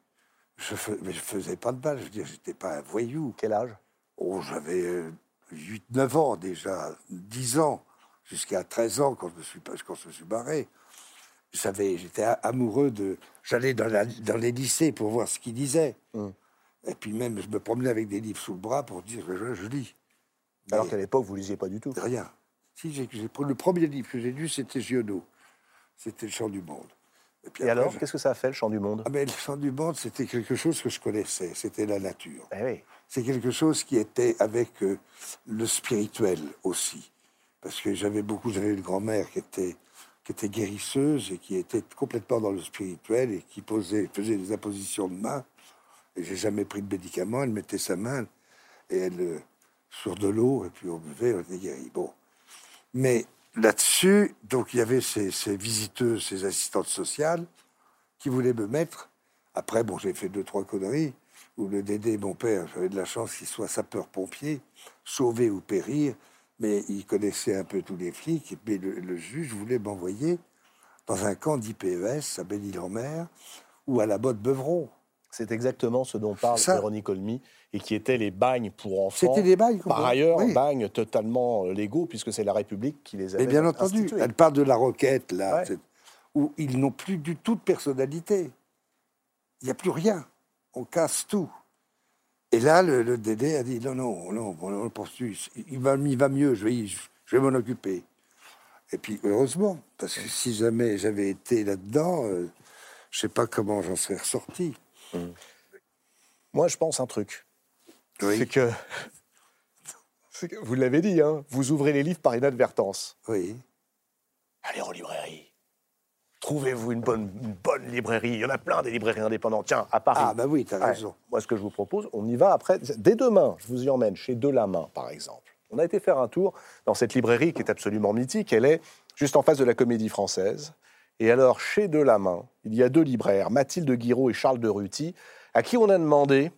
je fais- mais je faisais pas de mal. Je veux dire, j'étais pas un voyou. Quel âge? Oh, j'avais 8-9 ans déjà, 10 ans, jusqu'à 13 ans quand je me suis, quand je me suis barré. J'étais amoureux de. J'allais dans, les lycées pour voir ce qu'ils disaient. Hum. Et puis même, je me promenais avec des livres sous le bras pour dire je, je lis. Alors qu'à l'époque, vous lisiez pas du tout. rien. Si, j'ai le premier livre que j'ai lu, c'était Giono. C'était Le Chant du Monde. puis Et après, alors, je- qu'est-ce que ça a fait, le chant du monde? Ah, mais Le Chant du Monde, c'était quelque chose que je connaissais. C'était la nature. Eh oui. C'est quelque chose qui était avec euh, le spirituel aussi. Parce que j'avais beaucoup, j'avais une grand-mère qui était, qui était guérisseuse et qui était complètement dans le spirituel et qui posait, faisait des impositions de main. Et j'ai jamais pris de médicaments. Elle mettait sa main et elle, euh, sur de l'eau, et puis on buvait, on était guéri. Bon. Mais là-dessus, donc il y avait ces, visiteuses, ces assistantes sociales qui voulaient me mettre. Après, bon, j'ai fait deux, trois conneries où le Dédé, mon père, j'avais de la chance qu'il soit sapeur-pompier, sauver ou périr, mais il connaissait un peu tous les flics, mais le, juge voulait m'envoyer dans un camp d'IPES à Belle-Île-en-Mer ou à la botte Beuvron. C'est exactement ce dont parle Ça. Véronique Olmy et qui étaient les bagnes pour enfants. C'était des bagnes, Par ailleurs, oui. bagnes totalement euh, légaux, puisque c'est la République qui les avait Mais bien entendu, institués. elle parle de la roquette, là, Ouais. où ils n'ont plus du tout de personnalité. Il n'y a plus rien. On casse tout. Et là, le, le Dédé a dit non, non, non, on le poursuit. Il va, il va mieux, je vais, y- je vais m'en occuper. Et puis, heureusement, parce que si jamais j'avais été là-dedans, euh, je sais pas comment j'en serais ressorti. Moi, je pense un truc. Oui. C'est que, vous l'avez dit, hein, vous ouvrez les livres par inadvertance. Oui. Allez en librairie. Trouvez-vous une bonne, une bonne librairie. Il y en a plein des librairies indépendantes. Tiens, à Paris. Ah, bah oui, t'as Ouais. raison. Moi, ce que je vous propose, on y va après. Dès demain, je vous y emmène chez Delamain, par exemple. On a été faire un tour dans cette librairie qui est absolument mythique. Elle est juste en face de la Comédie Française. Et alors, chez Delamain, il y a deux libraires, Mathilde Guiraud et Charles de Ruty, à qui on a demandé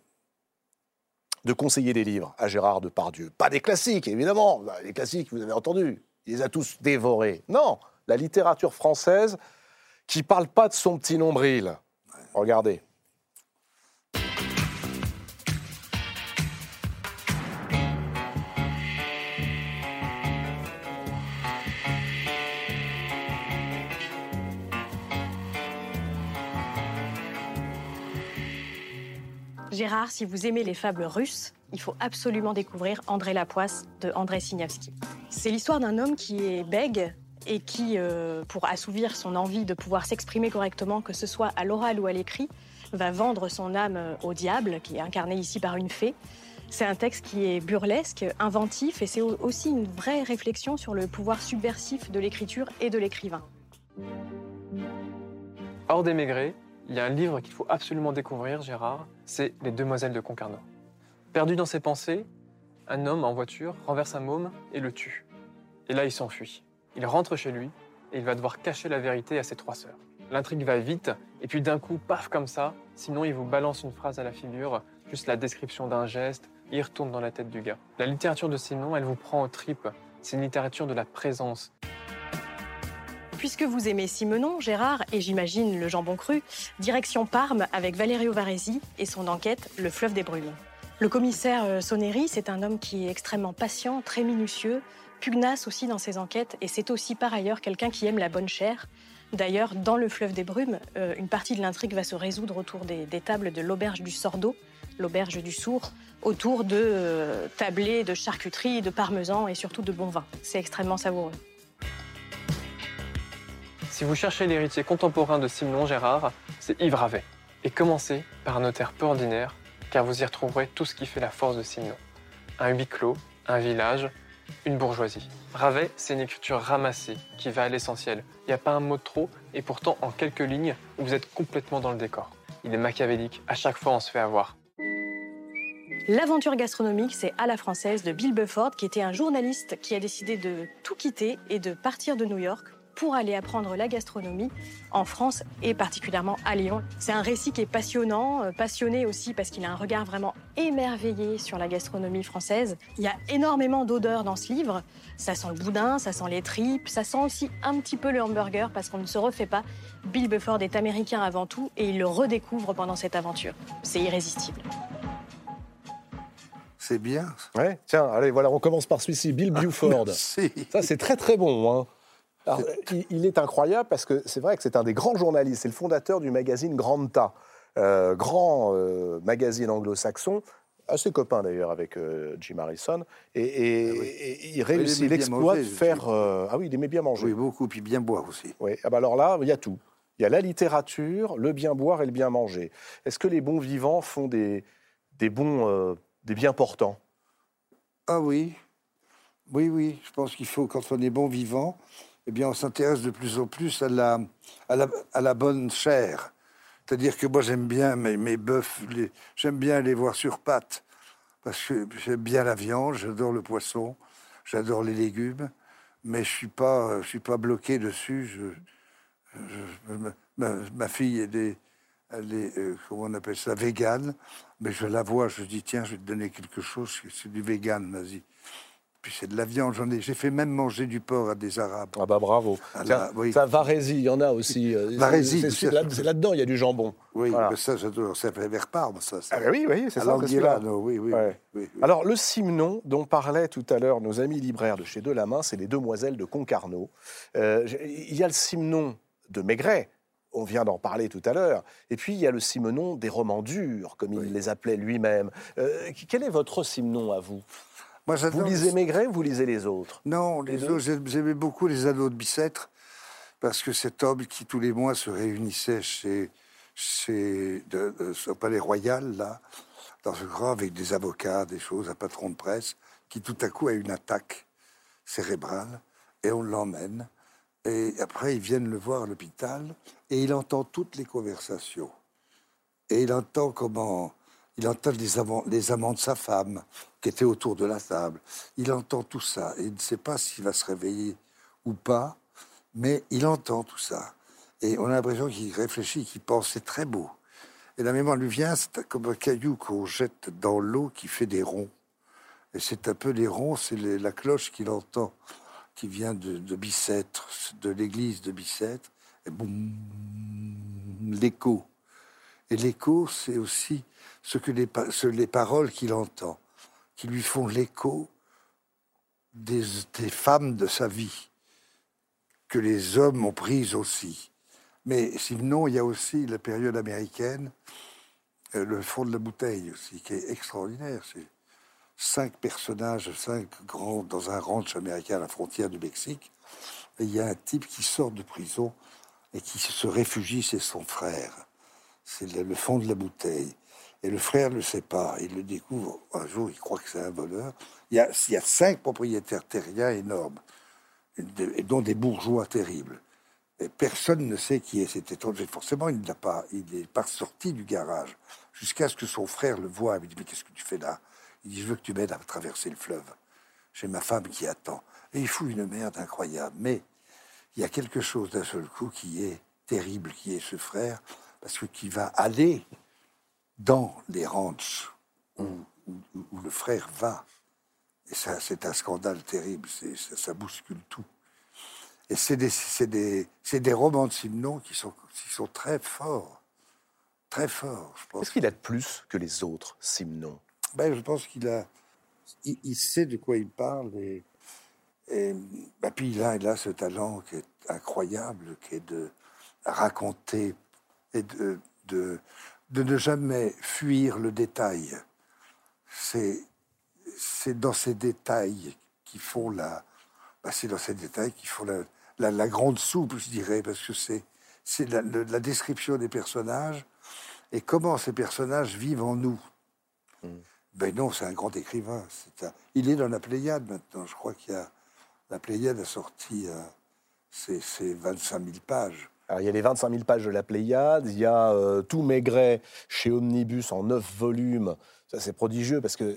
de conseiller des livres à Gérard Depardieu. Pas des classiques, évidemment. Bah, Les classiques, vous avez entendu. Il les a tous dévorés. Non, la littérature française qui parle pas de son petit nombril. Regardez. Gérard, si vous aimez les fables russes, il faut absolument découvrir André Lapoisse de André Signavski. C'est l'histoire d'un homme qui est bègue et qui, euh, pour assouvir son envie de pouvoir s'exprimer correctement, que ce soit à l'oral ou à l'écrit, va vendre son âme euh, au diable, qui est incarné ici par une fée. C'est un texte qui est burlesque, inventif, et c'est au- aussi une vraie réflexion sur le pouvoir subversif de l'écriture et de l'écrivain. Hors il y a un livre qu'il faut absolument découvrir, Gérard, c'est Les Demoiselles de Concarneau. Perdu dans ses pensées, un homme en voiture renverse un môme et le tue. Et là, il s'enfuit. Il rentre chez lui et il va devoir cacher la vérité à ses trois sœurs. L'intrigue va vite, et puis d'un coup, paf comme ça, sinon il vous balance une phrase à la figure, juste la description d'un geste, il retourne dans la tête du gars. La littérature de Simon, elle vous prend aux tripes. C'est une littérature de la présence. Puisque vous aimez Simenon, Gérard et j'imagine le jambon cru, direction Parme avec Valerio Varesi et son enquête Le fleuve des brumes. Le commissaire euh, Soneri, c'est un homme qui est extrêmement patient, très minutieux, pugnace aussi dans ses enquêtes et c'est aussi par ailleurs quelqu'un qui aime la bonne chair. D'ailleurs, dans Le fleuve des brumes, euh, une partie de l'intrigue va se résoudre autour des, tables de l'auberge du Sordo, l'auberge du Sourd, autour de euh, tablés de charcuterie, de parmesan et surtout de bon vin. C'est extrêmement savoureux. Si vous cherchez l'héritier contemporain de Simon Gérard, c'est Yves Ravet. Et commencez par un notaire peu ordinaire, car vous y retrouverez tout ce qui fait la force de Simon. Un huis clos, un village, une bourgeoisie. Ravet, c'est une écriture ramassée, qui va à l'essentiel. Il n'y a pas un mot de trop, et pourtant, en quelques lignes, vous êtes complètement dans le décor. Il est machiavélique, à chaque fois on se fait avoir. L'aventure gastronomique, c'est à la française de Bill Bufford, qui était un journaliste qui a décidé de tout quitter et de partir de New York pour aller apprendre la gastronomie en France et particulièrement à Lyon. C'est un récit qui est passionnant, euh, passionné aussi parce qu'il a un regard vraiment émerveillé sur la gastronomie française. Il y a énormément d'odeurs dans ce livre. Ça sent le boudin, ça sent les tripes, ça sent aussi un petit peu le hamburger parce qu'on ne se refait pas. Bill Bufford est américain avant tout et il le redécouvre pendant cette aventure. C'est irrésistible. C'est bien. Ouais, tiens, allez, voilà, on commence par celui-ci, Bill Buford. Merci. Ça, c'est très très bon. hein. Alors, il, il est incroyable parce que c'est vrai que c'est un des grands journalistes. C'est le fondateur du magazine Granta, euh, grand euh, magazine anglo-saxon, assez copain d'ailleurs avec euh, Jim Harrison. Et, et- et il réussit l'exploit de faire. euh, ah oui, il aimait bien manger. Oui, beaucoup, puis bien boire aussi. Oui, ah bah alors là, il y a tout. Il y a la littérature, le bien boire et le bien manger. Est-ce que les bons vivants font des, des bons, des bien portants? Ah oui, oui, oui. Je pense qu'il faut, quand on est bon vivant, eh bien, on s'intéresse de plus en plus à la, à la, bonne chair. C'est-à-dire que moi, j'aime bien mes, mes bœufs, j'aime bien les voir sur pattes, parce que j'aime bien la viande, j'adore le poisson, j'adore les légumes, mais je suis pas, suis pas bloqué dessus. Ma, fille, est, elle euh, comment on appelle ça, végane, mais je la vois, je dis tiens, je vais te donner quelque chose, c'est du vegan, vas-y. Puis c'est de la viande, j'en ai, j'ai fait même manger du porc à des Arabes. Ah bah bravo. Ah Tiens, là, oui. Ça, Varésie, il y en a aussi. euh, Varésie, c'est- là- là-dedans, il y a du jambon. Oui, Voilà. mais ça, j'adore, ça fait vers Parme, ça. ça. Ah oui, oui, c'est ça. l'Anguillano, oui, oui, Ouais. oui, oui. Alors, le Simnon, dont parlaient tout à l'heure nos amis libraires de chez Delamain, c'est les Demoiselles de Concarneau. Euh, il y a le Simnon de Maigret, on vient d'en parler tout à l'heure, et puis il y a le Simenon des romans durs, comme il les appelait lui-même. Euh, quel est votre Simnon à vous? Moi, Vous lisez Maigret ou vous lisez les autres Non, les autres, j'aimais beaucoup les anneaux de Bicêtre, parce que cet homme qui, tous les mois, se réunissait chez, chez de, de- au Palais Royal, là, dans ce grand, avec des avocats, des choses, un patron de presse, qui tout à coup a une attaque cérébrale, et on l'emmène. Et après, ils viennent le voir à l'hôpital, et il entend toutes les conversations. Et il entend comment. Il entend les amants, les amants de sa femme qui étaient autour de la table. Il entend tout ça. Et il ne sait pas s'il va se réveiller ou pas, mais il entend tout ça. Et on a l'impression qu'il réfléchit, qu'il pense. C'est très beau. Et la mémoire lui vient, c'est comme un caillou qu'on jette dans l'eau qui fait des ronds. Et c'est un peu les ronds, c'est la cloche qu'il entend, qui vient de, Bicêtre, de l'église de Bicêtre. Et boum, l'écho. Et l'écho, c'est aussi ce que les paroles qu'il entend, qui lui font l'écho des, femmes de sa vie, que les hommes ont prises aussi. Mais sinon, il y a aussi la période américaine, euh, le fond de la bouteille aussi, qui est extraordinaire. C'est cinq personnages, cinq grands, dans un ranch américain à la frontière du Mexique. Et il y a un type qui sort de prison et qui se réfugie chez son frère. C'est le fond de la bouteille. Et le frère ne le sait pas. Il le découvre un jour, il croit que c'est un voleur. Il y, a, cinq propriétaires terriens énormes, dont des bourgeois terribles. Et personne ne sait qui est cet étranger. Forcément, il n'a pas, n'est pas sorti du garage jusqu'à ce que son frère le voie. Il dit mais qu'est-ce que tu fais là? Il dit je veux que tu m'aides à traverser le fleuve. J'ai ma femme qui attend. Et il fout une merde incroyable. Mais il y a quelque chose d'un seul coup qui est terrible, qui est ce frère, parce que qui va aller dans les ranchs où, où- où le frère va. Et ça, c'est un scandale terrible. Ça, ça bouscule tout. Et c'est des, romans de Simon qui sont, qui sont très forts. Très forts, je pense. Qu'est-ce qu'il a de plus que les autres Simnon Ben, je pense qu'il a, il, il sait de quoi il parle et, et ben, puis il a, il a ce talent qui est incroyable, qui est de raconter et de, de, de ne jamais fuir le détail. C'est, dans ces détails qui font la, ben, c'est dans ces détails qui font la, la, la grande soupe, je dirais, parce que c'est, c'est la, description des personnages et comment ces personnages vivent en nous. Ben non, c'est un grand écrivain. Un- Il est dans la Pléiade maintenant. Je crois qu'il y a la Pléiade a sorti euh, ses, ses 25 000 pages. Alors, il y a les 25 000 pages de la Pléiade, il y a euh, tout Maigret chez Omnibus en 9 volumes. Ça, c'est prodigieux parce que euh,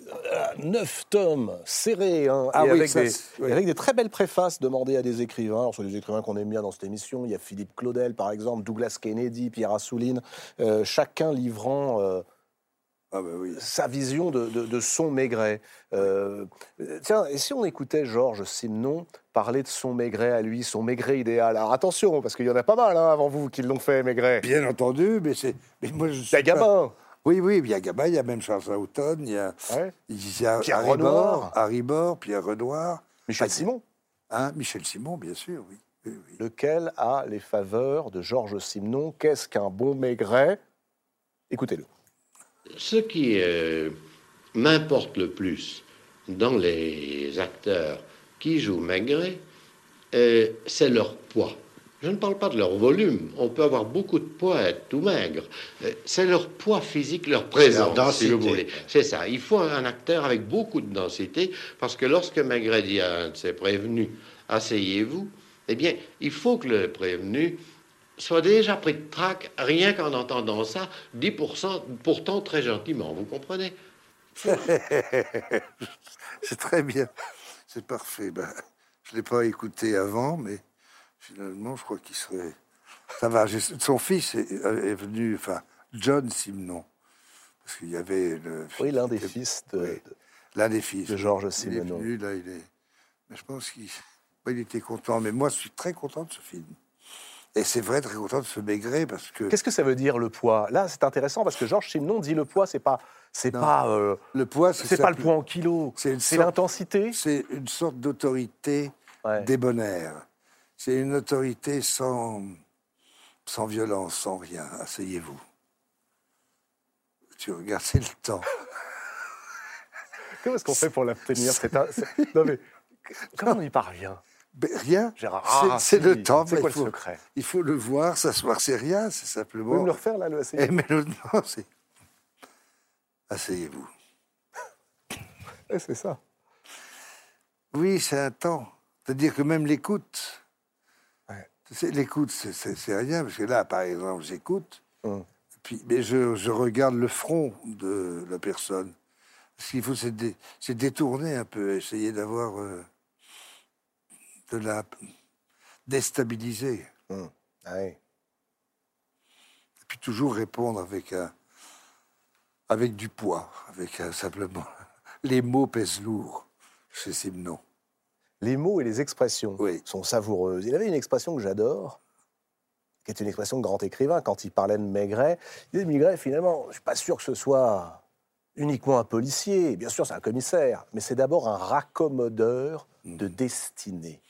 neuf tomes serrés, hein, Ah et oui, avec, ça, des, c'est- oui. avec des très belles préfaces demandées à des écrivains. Alors, sur les écrivains qu'on aime bien dans cette émission, il y a Philippe Claudel, par exemple, Douglas Kennedy, Pierre Assouline, euh, chacun livrant euh, Ah bah oui. sa vision de, de- de son Maigret. Euh, tiens, et si on écoutait Georges Simenon parler de son Maigret à lui, son Maigret idéal? Alors attention, parce qu'il y en a pas mal hein, avant vous qui l'ont fait, Maigret. Bien entendu, mais c'est. Mais moi, je Il y a suis pas- Gabin. Oui, oui, il y a Gabin, il y a même Charles Houghton, il y a, Ouais. il y a Pierre Harry Renoir. Harry Bord, Pierre Renoir. Michel Ah, Simon. Hein, Michel Simon, bien sûr, oui. oui, oui. lequel a les faveurs de Georges Simenon? Qu'est-ce qu'un bon Maigret? Écoutez-le. Ce qui euh, m'importe le plus dans les acteurs qui jouent Maigret, euh, c'est leur poids. Je ne parle pas de leur volume. On peut avoir beaucoup de poids et être tout maigre. Euh, C'est leur poids physique, leur présence, Leur si vous voulez. C'est ça. Il faut un acteur avec beaucoup de densité, parce que lorsque Maigret dit à un de ses prévenus, asseyez-vous, eh bien, il faut que le prévenu soit déjà pris de trac, rien qu'en entendant ça, 10%, pourtant très gentiment, vous comprenez? C'est très bien. C'est parfait. Ben, je ne l'ai pas écouté avant, mais finalement, je crois qu'il serait. Ça va. Son fils est, est venu, enfin, John Simenon. Parce qu'il y avait le. Oui, l'un des fils de, Oui, L'un des fils. de Georges Il est venu, là, il est. Mais je pense qu'il ouais, il était content. Mais moi, je suis très content de ce film. Et c'est vrai, très content de ce Maigret, parce que. Qu'est-ce que ça veut dire le poids? Là, c'est intéressant parce que Georges Simenon dit le poids, c'est pas, c'est pas, euh, Le poids, c'est pas le poids en kilos, C'est l'intensité. C'est une sorte d'autorité Ouais. débonnaire. C'est une autorité sans, sans violence, sans rien. Asseyez-vous. Tu regardes, c'est le temps. Comment est-ce qu'on fait pour l'obtenir Non mais comment on y parvient? Rien. Gérard, C'est- ah, le temps. C'est quoi il le faut, secret? il faut le voir, s'asseoir, c'est rien, c'est Vous pouvez simplement. me le refaire là, le Eh, mais le- non, c'est- Asseyez-vous. Eh, C'est ça. Oui, c'est un temps. C'est-à-dire que même l'écoute, Ouais. l'écoute, c'est- rien, parce que là, par exemple, j'écoute, Hum. puis, mais je, je regarde le front de la personne. Ce qu'il faut, c'est dé- détourner un peu, essayer d'avoir euh, de la déstabiliser, Hum. Ah oui. et puis toujours répondre avec un, avec du poids, avec un- simplement les mots pèsent lourd chez Simon. Les mots et les expressions Oui. sont savoureuses. Il avait une expression que j'adore, qui est une expression de grand écrivain. Quand il parlait de Maigret, il disait Maigret, finalement, je ne suis pas sûr que ce soit uniquement un policier. Bien sûr, c'est un commissaire, mais c'est d'abord un raccommodeur de destinée.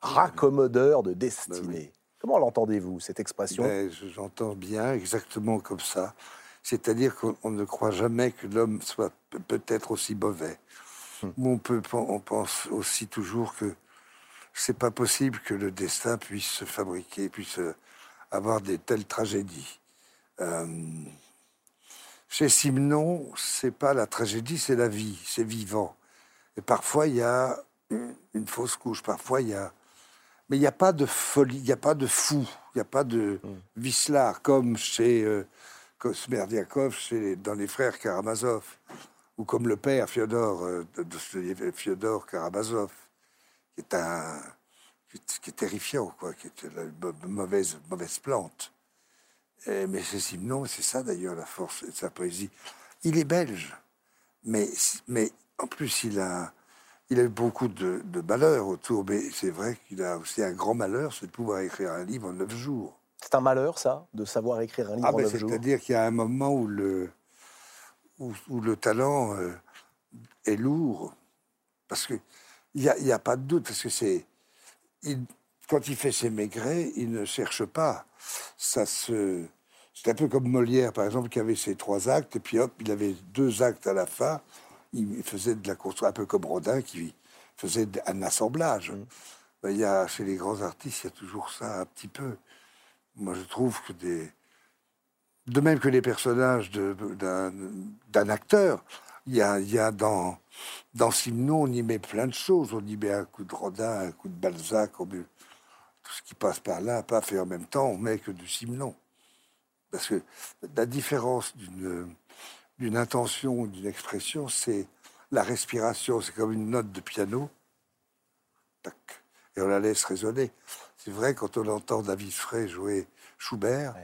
Raccommodeur de destinée. Comment l'entendez-vous, cette expression? Ben, je- J'entends bien, exactement comme ça. C'est-à-dire qu'on on ne croit jamais que l'homme soit pe- peut-être aussi mauvais. Ou on, peut, pen- on pense aussi toujours que c'est pas possible que le destin puisse se fabriquer, puisse euh, avoir des telles tragédies. Euh, chez Simenon, c'est pas la tragédie, c'est la vie, c'est vivant. Et parfois, il y a une fausse couche, parfois, il y a mais il n'y a pas de folie, il n'y a pas de fou, il n'y a pas de vicelard comme chez euh, Smerdiakov, chez dans les frères Karamazov, ou comme le père Fyodor, euh, de, Fyodor Karamazov, qui est un qui est, qui est terrifiant, quoi, qui est mau- mauvaise, mauvaise plante. Et- mais c'est Simon, c'est ça d'ailleurs la force de sa poésie. Il est belge, mais, mais en plus il a, il a eu beaucoup de, de malheurs autour, mais c'est vrai qu'il a aussi un grand malheur, c'est de pouvoir écrire un livre en neuf jours. C'est un malheur, ça, de savoir écrire un livre Ah, en neuf jours? c'est-à-dire qu'il y a un moment où le, où, où le talent euh, est lourd, parce que il n'y a, y a pas de doute, parce que c'est, quand il fait ses maigrets, il ne cherche pas. Ça se, c'est un peu comme Molière, par exemple, qui avait ses trois actes, et puis hop, il avait deux actes à la fin. Il faisait de la construction, un peu comme Rodin qui faisait un assemblage. Ben, il y a, chez les grands artistes, il y a toujours ça un petit peu. Moi, je trouve que des. De même que les personnages d'un acteur, il y a, il y a dans, dans Simon, on y met plein de choses. On y met un coup de Rodin, un coup de Balzac, on met tout ce qui passe par là, pas fait en même temps, on met que du Simenon. Parce que la différence d'une d'une intention ou d'une expression, c'est la respiration. C'est comme une note de piano. Tac. Et on la laisse résonner. C'est vrai, quand on entend David Frey jouer Schubert,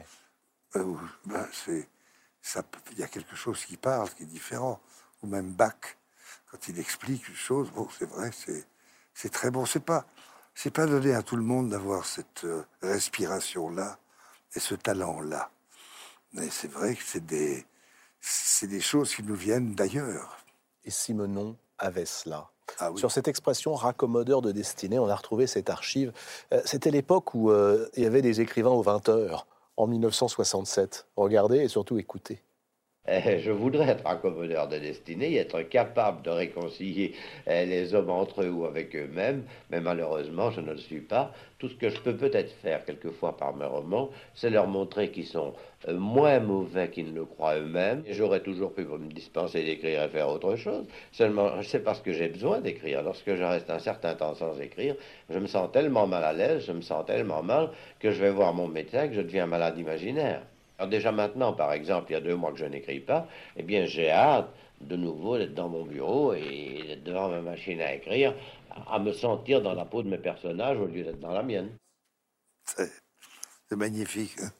euh, ben, c'est, il y a quelque chose qui parle, qui est différent. Ou même Bach, quand il explique une chose, bon, c'est vrai, c'est, c'est très bon. C'est pas, c'est pas donné à tout le monde d'avoir cette euh, respiration-là et ce talent-là. Mais c'est vrai que c'est des, c'est des choses qui nous viennent d'ailleurs. Et Simenon avait cela. Ah oui. Sur cette expression raccommodeur de destinée, on a retrouvé cette archive. Euh, C'était l'époque où euh, il y avait des écrivains aux 20 heures, en 1967. Regardez et surtout écoutez. Eh, Je voudrais être accommodeur de destinée, être capable de réconcilier eh, les hommes entre eux ou avec eux-mêmes, mais malheureusement, je ne le suis pas. Tout ce que je peux peut-être faire quelquefois par mes romans, c'est leur montrer qu'ils sont euh, moins mauvais qu'ils ne le croient eux-mêmes. J'aurais toujours pu me dispenser d'écrire et faire autre chose. Seulement, c'est parce que j'ai besoin d'écrire. Lorsque je reste un certain temps sans écrire, je me sens tellement mal à l'aise, je me sens tellement mal que je vais voir mon médecin que je deviens malade imaginaire. Alors déjà maintenant, par exemple, il y a deux mois que je n'écris pas, eh bien j'ai hâte de nouveau d'être dans mon bureau et d'être devant ma machine à écrire, à me sentir dans la peau de mes personnages au lieu d'être dans la mienne. C'est magnifique hein,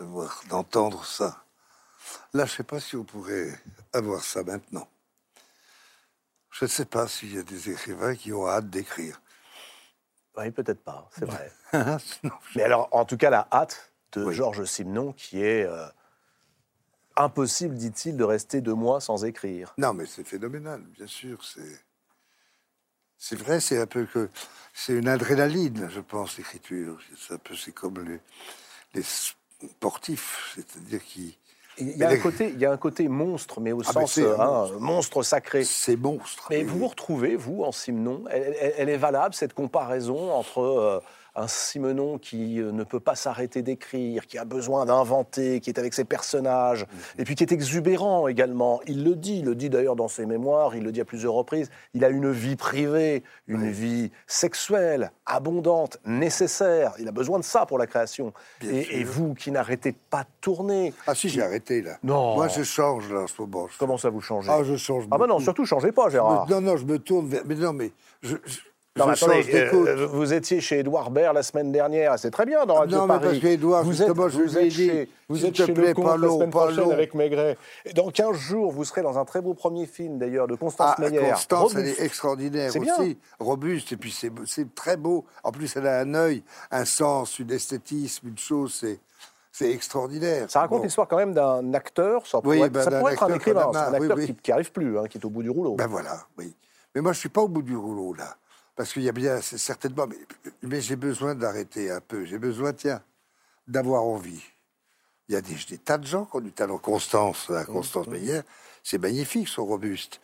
de voir- d'entendre ça. Là, je ne sais pas si on pourrait avoir ça maintenant. Je ne sais pas s'il y a des écrivains qui ont hâte d'écrire. Oui, peut-être pas, c'est vrai. Non, Mais alors, en tout cas, la hâte de Georges Simenon, qui est euh, impossible, dit-il, de rester deux mois sans écrire. Non, mais c'est phénoménal, bien sûr. C'est, c'est vrai, c'est un peu que c'est une adrénaline, je pense, l'écriture. C'est un peu, c'est comme les, les sportifs, c'est-à-dire qui. Il y, a un côté, il y a un côté monstre, mais au Ah, sens un hein, monstre. sacré. C'est monstre. Mais vous vous retrouvez, vous, en Simenon, elle, elle- elle est valable, cette comparaison entre euh, un Simenon qui euh, ne peut pas s'arrêter d'écrire, qui a besoin d'inventer, qui est avec ses personnages, et puis qui est exubérant également. Il le dit, il le dit d'ailleurs dans ses mémoires, il le dit à plusieurs reprises, il a une vie privée, une vie sexuelle, abondante, nécessaire. Il a besoin de ça pour la création. Et, et vous qui n'arrêtez pas de tourner. Ah si, j'ai arrêté là. Non. Moi, je change là en ce moment. Comment ça vous changez? Ah, je change. Ah bah non, surtout changez pas, Je me- Gérard. non, non, je me tourne vers. Mais non, mais je. je- Non, mais je attendez, euh, vous étiez chez Édouard Baird la semaine dernière, c'est très bien dans Radio non, mais Paris. parce qu'Édouard, vous êtes, je vous êtes dit, chez, vous êtes te chez plaît, Le pas la semaine prochaine avec Maigret. Et dans 15 jours, vous serez dans un très beau premier film d'ailleurs de Constance Ah, Meyer. Constance, elle Robuste. est extraordinaire bien. aussi, robuste, et puis c'est très beau. En plus, elle a un œil, un sens, une esthétisme, une chose, c'est c'est extraordinaire. Ça raconte Bon. l'histoire quand même d'un acteur, ça Oui, pourrait, ben, ça pourrait être un acteur écrivain, un marre, oui, acteur oui. qui, qui arrive plus, hein, qui est au bout du rouleau. Ben voilà, oui. Mais moi, je suis pas au bout du rouleau, là. Parce qu'il y a bien, c'est certainement, mais, mais j'ai besoin d'arrêter un peu. J'ai besoin, tiens, d'avoir envie. Il y a des, des tas de gens qui ont du talent. Constance, là, Constance Meyer, c'est magnifique, son robuste.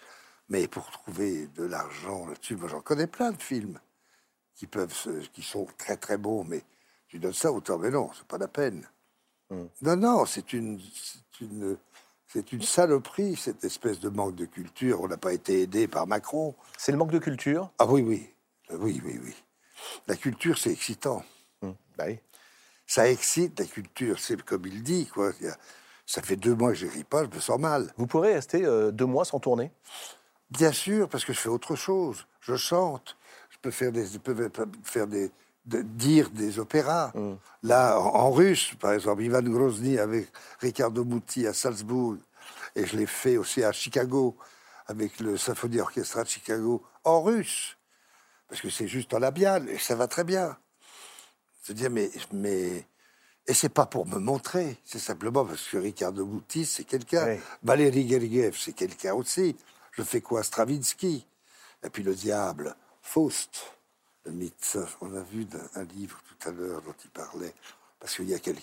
Mais pour trouver de l'argent là-dessus, moi, j'en connais plein de films qui peuvent, se- qui sont très très beaux, mais tu donnes ça autant, mais non, c'est pas la peine. Non, non, c'est une, c'est une, c'est une saloperie, cette espèce de manque de culture. On n'a pas été aidé par Macron. C'est le manque de culture? Ah oui, oui. Oui, oui, oui. La culture, c'est excitant. Bah oui. Ça excite la culture, c'est comme il dit, quoi. Ça fait deux mois que j'écris pas, je me sens mal. Vous pourrez rester euh, deux mois sans tourner? Bien sûr, parce que je fais autre chose. Je chante. Je peux faire des, je peux faire des, de- dire des opéras. Là, en, en russe, par exemple, Ivan Grozny avec Riccardo Muti à Salzbourg, et je l'ai fait aussi à Chicago avec le Symphonie Orchestra de Chicago en russe, parce que c'est juste en labial et ça va très bien. Se dire mais mais et c'est pas pour me montrer, c'est simplement parce que Riccardo Muti c'est quelqu'un, Valéry Gergiev c'est quelqu'un aussi. Je fais quoi Stravinsky? Et puis le diable, Faust, le mythe. On a vu un, un livre tout à l'heure dont il parlait parce qu'il y a quelques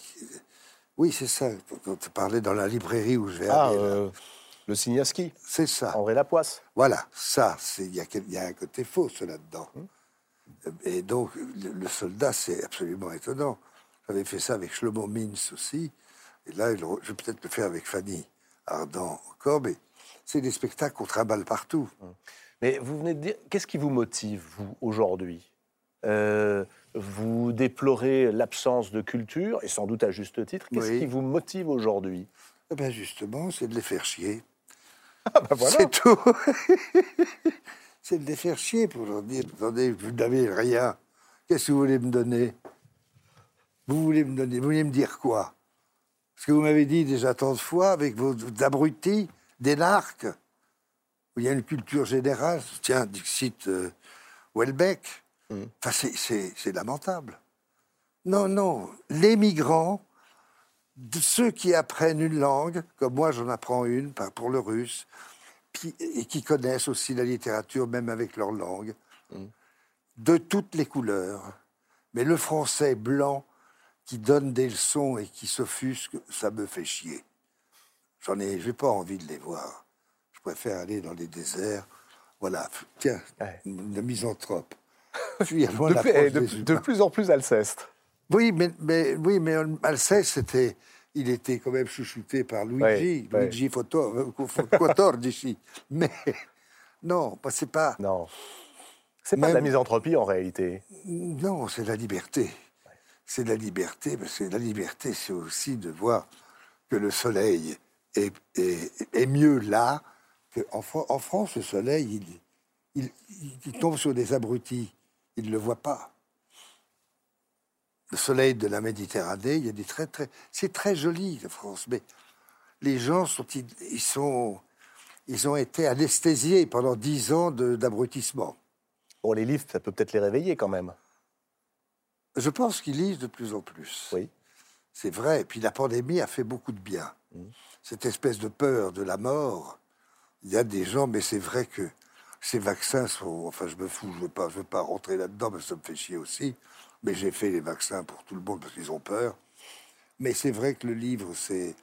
oui c'est ça dont tu parlais dans la librairie où je vais Ah, aller. là. euh, le Signaski. C'est ça. André Lapoisse. Voilà, ça, il y, y a un côté faux là-dedans. Et donc, le, le soldat, c'est absolument étonnant. J'avais fait ça avec Shlomo Mintz aussi. Et là, je vais peut-être le faire avec Fanny Ardant encore, mais c'est des spectacles qu'on trimballe partout. Mais vous venez de dire, qu'est-ce qui vous motive, vous, aujourd'hui? Euh, Vous déplorez l'absence de culture, et sans doute à juste titre. Qu'est-ce Oui. qui vous motive aujourd'hui? Eh ben justement, c'est de les faire chier. Ah bah voilà. C'est tout. c'est de les faire chier pour leur dire attendez, vous n'avez rien. Qu'est-ce que vous voulez me donner? Vous voulez me donner Vous voulez me dire quoi? Ce que vous m'avez dit déjà tant de fois avec vos abrutis, des narques, où il y a une culture générale. Tiens, Dixit euh, Welbeck. Enfin, c'est c'est lamentable. Non, non. Les migrants, de ceux qui apprennent une langue, comme moi j'en apprends une pour le russe, et qui connaissent aussi la littérature, même avec leur langue, de toutes les couleurs. Mais le français blanc qui donne des leçons et qui s'offusque, ça me fait chier. J'en ai, j'ai pas envie de les voir. Je préfère aller dans les déserts. Voilà, tiens, le misanthrope. Fuir loin de, la eh, de- plus en plus Alceste. Oui, mais, mais, oui, mais Alceste, c'était, il était quand même chouchouté par Luigi, ouais. Luigi euh, Quattordici. Mais non, bah, c'est pas. Non. C'est pas de la misanthropie en réalité. Non, c'est la liberté. C'est la liberté, parce que la liberté, c'est aussi de voir que le soleil est, est- est mieux là qu'en en France, le soleil, il, il, il- il tombe sur des abrutis. Ils ne le voient pas. Le soleil de la Méditerranée, il y a des très, très. C'est très joli, la France, mais les gens sont. Ils, sont. Ils ont été anesthésiés pendant dix ans d'abrutissement. Bon, les livres, ça peut peut-être les réveiller quand même. Je pense qu'ils lisent de plus en plus. Oui. C'est vrai. Et puis la pandémie a fait beaucoup de bien. Cette espèce de peur de la mort, il y a des gens, mais c'est vrai que ces vaccins sont. Enfin, je me fous, je ne veux, pas- je veux pas rentrer là-dedans, que ça me fait chier aussi. Mais j'ai fait les vaccins pour tout le monde parce qu'ils ont peur. Mais c'est vrai que le livre, c'est.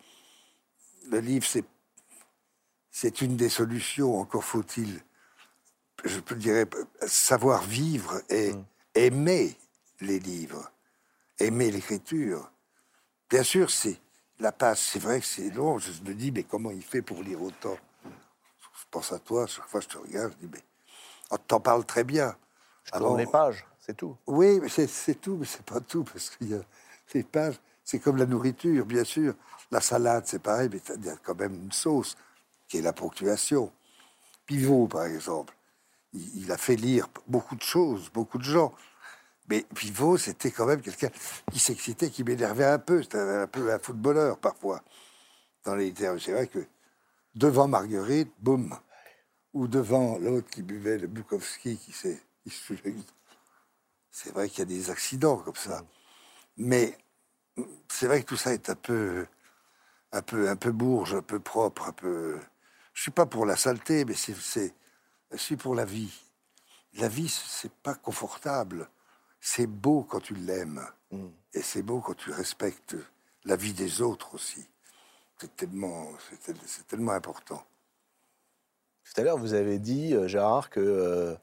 Le livre, c'est. C'est une des solutions. Encore faut-il, je peux dire, savoir vivre et aimer les livres, aimer l'écriture. Bien sûr, c'est la page, c'est vrai que c'est long. Je me dis, mais comment il fait pour lire autant? Je pense à toi, chaque fois que je te regarde, je dis, mais oh, t'en parles très bien. Je tourne les pages, c'est tout. Oui, c'est tout, mais c'est pas tout, parce qu'il y a pages, c'est comme la nourriture, bien sûr. La salade, c'est pareil, mais il y a quand même une sauce, qui est la ponctuation. Pivot, par exemple, il, il a fait lire beaucoup de choses, beaucoup de gens. Mais Pivot, c'était quand même quelqu'un qui s'excitait, qui m'énervait un peu. C'était un peu un footballeur, parfois, dans les termes. C'est vrai que devant Marguerite, boum. Ou devant l'autre qui buvait le Bukowski, qui s'est... C'est vrai qu'il y a des accidents comme ça. Mais c'est vrai que tout ça est un peu, un peu, un peu bourge, un peu propre, un peu. Je suis pas pour la saleté, mais c'est, je suis pour la vie. La vie, c'est pas confortable. C'est beau quand tu l'aimes, et c'est beau quand tu respectes la vie des autres aussi. C'est tellement, c'est, tel- c'est tellement important. Tout à l'heure, vous avez dit, euh, Gérard, que euh,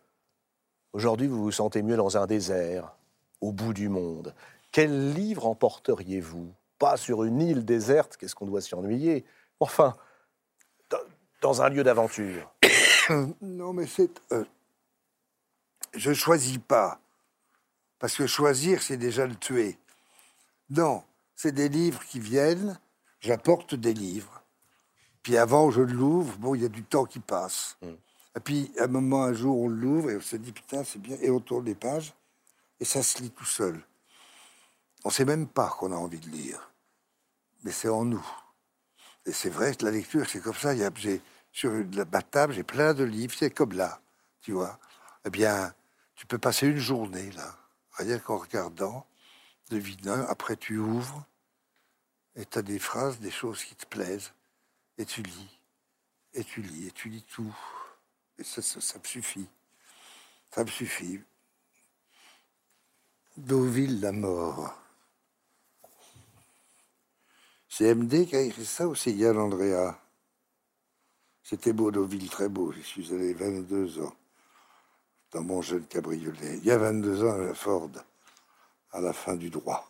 aujourd'hui, vous vous sentez mieux dans un désert, au bout du monde. Quel livre emporteriez-vous? Pas sur une île déserte, qu'est-ce qu'on doit s'y ennuyer Enfin, dans, un lieu d'aventure. non, mais c'est. euh, je choisis pas. Parce que choisir, c'est déjà le tuer. Non, c'est des livres qui viennent, j'apporte des livres. Puis avant, je l'ouvre, bon, il y a du temps qui passe. Et puis, à un moment, un jour, on l'ouvre et on se dit, putain, c'est bien. Et on tourne les pages et ça se lit tout seul. On sait même pas qu'on a envie de lire. Mais c'est en nous. Et c'est vrai la lecture, c'est comme ça. Il y a, sur la- ma table, j'ai plein de livres, c'est comme là, tu vois. Eh bien, tu peux passer une journée là, rien qu'en regardant, devinant, après tu ouvres, et tu as des phrases, des choses qui te plaisent, et tu lis, et tu lis, et tu lis tout. Et ça, ça, me suffit. Ça me suffit. Deauville, la mort. C'est MD qui a écrit ça ou c'est Yann Andrea? C'était beau, Deauville, très beau. J'y suis allé 22 ans dans mon jeune cabriolet. Il y a 22 ans à la Ford, à la fin du droit.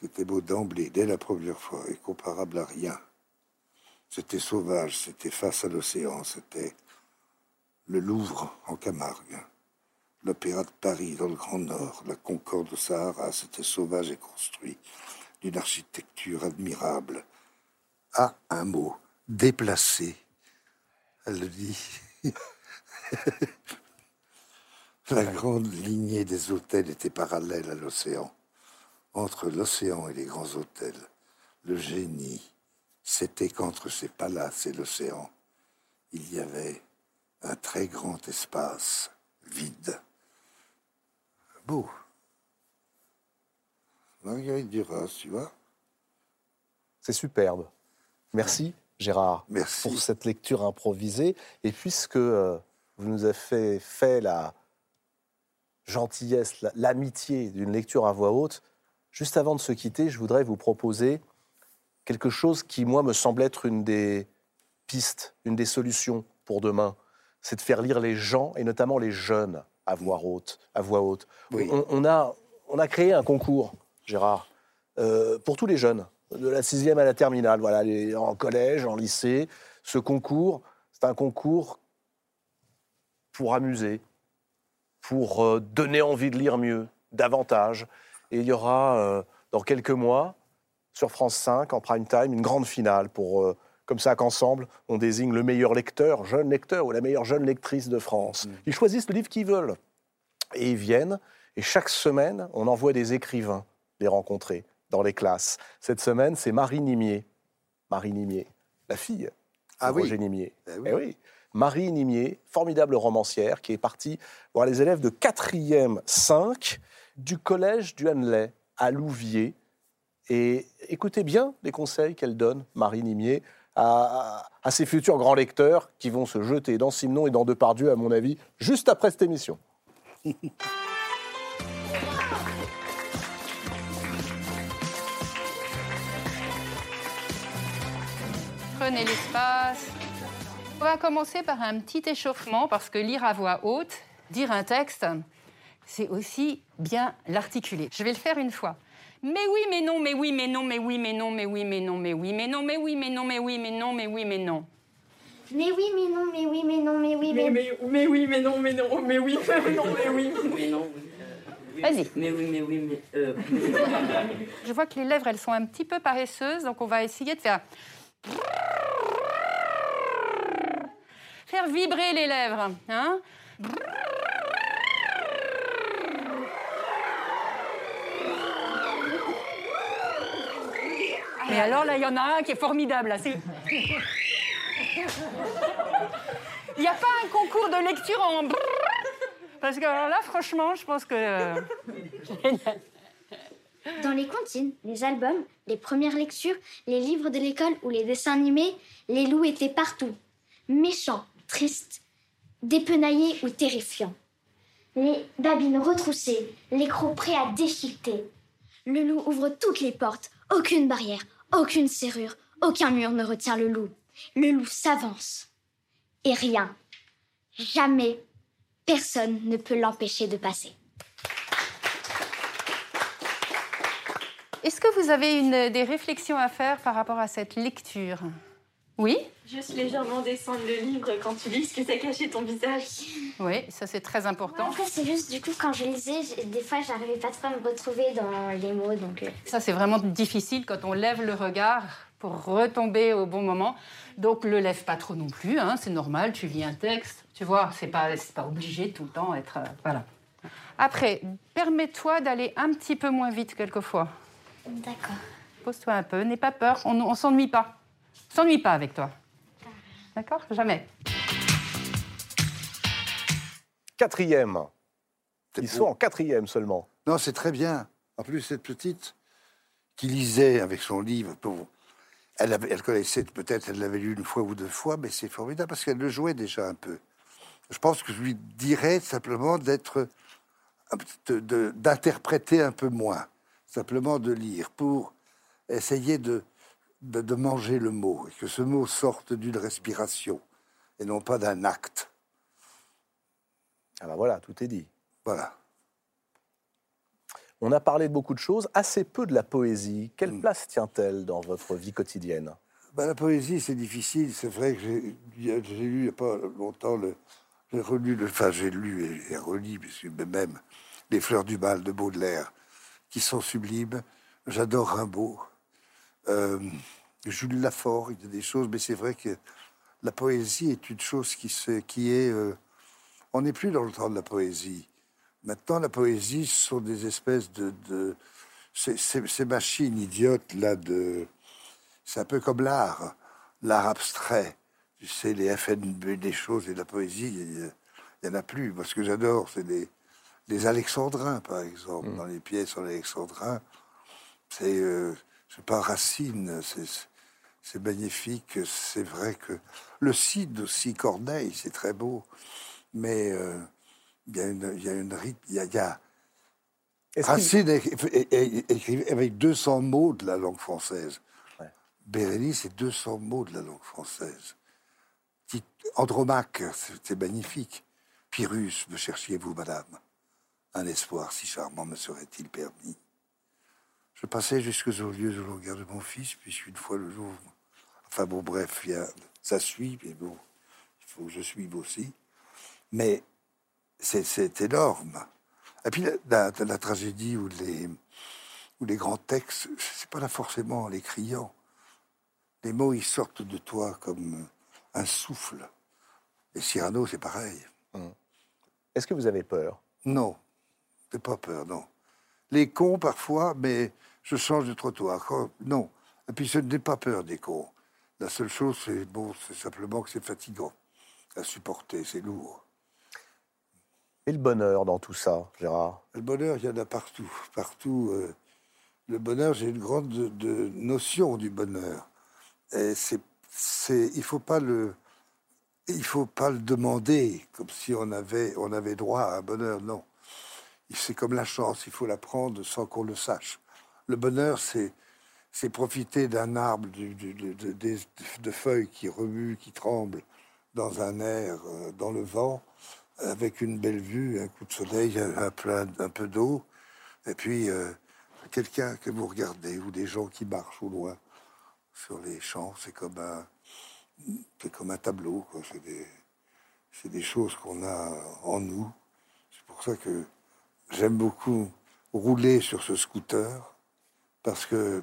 C'était beau d'emblée, dès la première fois, et comparable à rien. C'était sauvage, c'était face à l'océan, c'était le Louvre en Camargue. l'Opéra de Paris dans le Grand Nord, la Concorde au Sahara, c'était sauvage et construit d'une architecture admirable. À un mot, déplacé. Elle le dit. la grande lignée des hôtels était parallèle à l'océan. Entre l'océan et les grands hôtels, le génie, c'était qu'entre ces palaces et l'océan, il y avait un très grand espace vide. Beau. Marguerite Duras, tu vois C'est superbe. Merci, Gérard, Merci. pour cette lecture improvisée. Et puisque euh, vous nous avez fait, fait la gentillesse, la- l'amitié d'une lecture à voix haute, juste avant de se quitter, je voudrais vous proposer quelque chose qui, moi, me semble être une des pistes, une des solutions pour demain. C'est de faire lire les gens, et notamment les jeunes, à voix haute. À voix haute. Oui. On, on a, on a créé un concours, Gérard, euh, pour tous les jeunes, de la sixième à la terminale, voilà, les- en collège, en lycée. Ce concours, c'est un concours pour amuser, pour euh, donner envie de lire mieux, davantage. Et il y aura, euh, dans quelques mois, sur France 5, en prime time, une grande finale pour, comme ça qu'ensemble, on désigne le meilleur lecteur, jeune lecteur ou la meilleure jeune lectrice de France. Ils choisissent le livre qu'ils veulent. Et ils viennent, et chaque semaine, on envoie des écrivains les rencontrer dans les classes. Cette semaine, c'est Marie Nimier. Marie Nimier, la fille Ah de oui. Roger Nimier. Eh Eh oui. Marie Nimier, formidable romancière, qui est partie voir les élèves de 4e 5 du collège du Hanley à Louviers. Et écoutez bien les conseils qu'elle donne, Marie Nimier, à, ses futurs grands lecteurs qui vont se jeter dans Simon et dans Depardieu, à mon avis, juste après cette émission. Prenez l'espace. On va commencer par un petit échauffement parce que lire à voix haute, dire un texte, c'est aussi bien l'articuler. Je vais le faire une fois. Mais oui, mais non, mais oui, mais non, mais oui, mais non, mais oui, mais non, mais oui, mais non, mais oui, mais non, mais oui, mais non, mais oui, mais non. Mais oui, mais non, mais oui, mais non, mais oui, mais... mais oui, mais non, mais non, mais oui, mais non, mais oui. Mais non. Vas-y. Mais oui, mais oui, mais. euh, Je vois que les lèvres, elles sont un petit peu paresseuses, donc on va essayer de faire. Faire vibrer les lèvres. Hein Et alors là, il y en a un qui est formidable. là, c'est- Il n'y a pas un concours de lecture en. Parce que alors là, franchement, je pense que. euh, Dans les comptines, les albums, les premières lectures, les livres de l'école ou les dessins animés, les loups étaient partout. Méchants, tristes, dépenaillés ou terrifiants. Les babines retroussées, les crocs prêts à déchiqueter. Le loup ouvre toutes les portes, aucune barrière, aucune serrure, aucun mur ne retient le loup. Le loup s'avance. Et rien, jamais, personne ne peut l'empêcher de passer. Est-ce que vous avez des réflexions à faire par rapport à cette lecture? Oui Juste légèrement descendre le livre quand tu lis ce que t'as caché ton visage. Oui, ça c'est très important. Après, c'est juste, du coup, quand je lisais, des fois, j'arrivais pas trop à me retrouver dans les mots, donc... euh, Ça c'est vraiment difficile quand on lève le regard pour retomber au bon moment. Donc le lève pas trop non plus, hein, c'est normal, tu lis un texte, tu vois, c'est pas, c'est pas obligé tout le temps être... euh, voilà. Après, permets-toi d'aller un petit peu moins vite quelquefois. D'accord. Pose-toi un peu, n'aie pas peur, on, on s'ennuie pas. S'ennuie pas avec toi. D'accord? Jamais. Quatrième. Ils sont en quatrième seulement. Non, c'est très bien. En plus, cette petite qui lisait avec son livre, elle, avait- elle connaissait peut-être, elle l'avait lu une fois ou deux fois, mais c'est formidable parce qu'elle le jouait déjà un peu. Je pense que je lui dirais simplement d'être, d'interpréter un peu moins, simplement de lire pour essayer de, de, de manger le mot et que ce mot sorte d'une respiration et non pas d'un acte. Ah ben voilà, tout est dit. Voilà. On a parlé de beaucoup de choses, assez peu de la poésie. Quelle Hmm. place tient-elle dans votre vie quotidienne? Ben, la poésie, c'est difficile. C'est vrai que j'ai lu il n'y a pas longtemps J'ai relu, le- enfin j'ai lu et, et relu, mais même Les Fleurs du Mal de Baudelaire, qui sont sublimes. J'adore Rimbaud. Euh, Jules Lafort, il y a des choses, mais c'est vrai que la poésie est une chose qui, se, qui est... euh, on n'est plus dans le temps de la poésie. Maintenant, la poésie, ce sont des espèces de... de ces, ces- ces machines idiotes, là, de... C'est un peu comme l'art, l'art abstrait. Tu sais, les FNB, des choses et de la poésie, il n'y en a plus. Moi, ce que j'adore, c'est les, les alexandrins, par exemple. Dans les pièces en alexandrin, c'est, euh, je sais pas, Racine, c'est, magnifique. C'est vrai que le Cid aussi, Corneille, c'est très beau. Mais euh, il y a une, il y a une rythme, il y a, y Racine écrivait avec 200 mots de la langue française. Bérénice, c'est 200 mots de la langue française. Andromaque, c'était magnifique. Pyrrhus, me cherchiez-vous, madame? Un espoir si charmant me serait-il permis Je passais jusqu'aux lieux où l'on garde mon fils, puisqu'une fois le jour. Enfin bon, bref, il y a- ça suit, mais bon, il faut que je suive aussi. Mais c'est- énorme. Et puis la, la- la tragédie ou les, ou les grands textes, c'est pas là forcément en les criant. Les mots, ils sortent de toi comme un souffle. Et Cyrano, c'est pareil. Est-ce que vous avez peur? Non, j'ai pas peur, non. Les cons, parfois, mais je change de trottoir. Non. Et puis, je n'ai pas peur des cons. La seule chose, c'est bon, c'est simplement que c'est fatigant à supporter, c'est lourd. Et le bonheur dans tout ça, Gérard? Le bonheur, il y en a partout. Partout. euh, le bonheur, j'ai une grande de- de notion du bonheur. Et c'est, c'est, il faut pas le, il faut pas le demander comme si on avait, on avait droit à un bonheur. Non, c'est comme la chance. Il faut la prendre sans qu'on le sache. Le bonheur, c'est, c'est profiter d'un arbre de, de- feuilles qui remuent, qui tremblent dans un air, euh, dans le vent, avec une belle vue, un coup de soleil, un, plein, un peu d'eau, et puis euh, quelqu'un que vous regardez ou des gens qui marchent au loin sur les champs. C'est comme un, comme un tableau. C'est des, c'est des choses qu'on a en nous. C'est pour ça que j'aime beaucoup rouler sur ce scooter parce que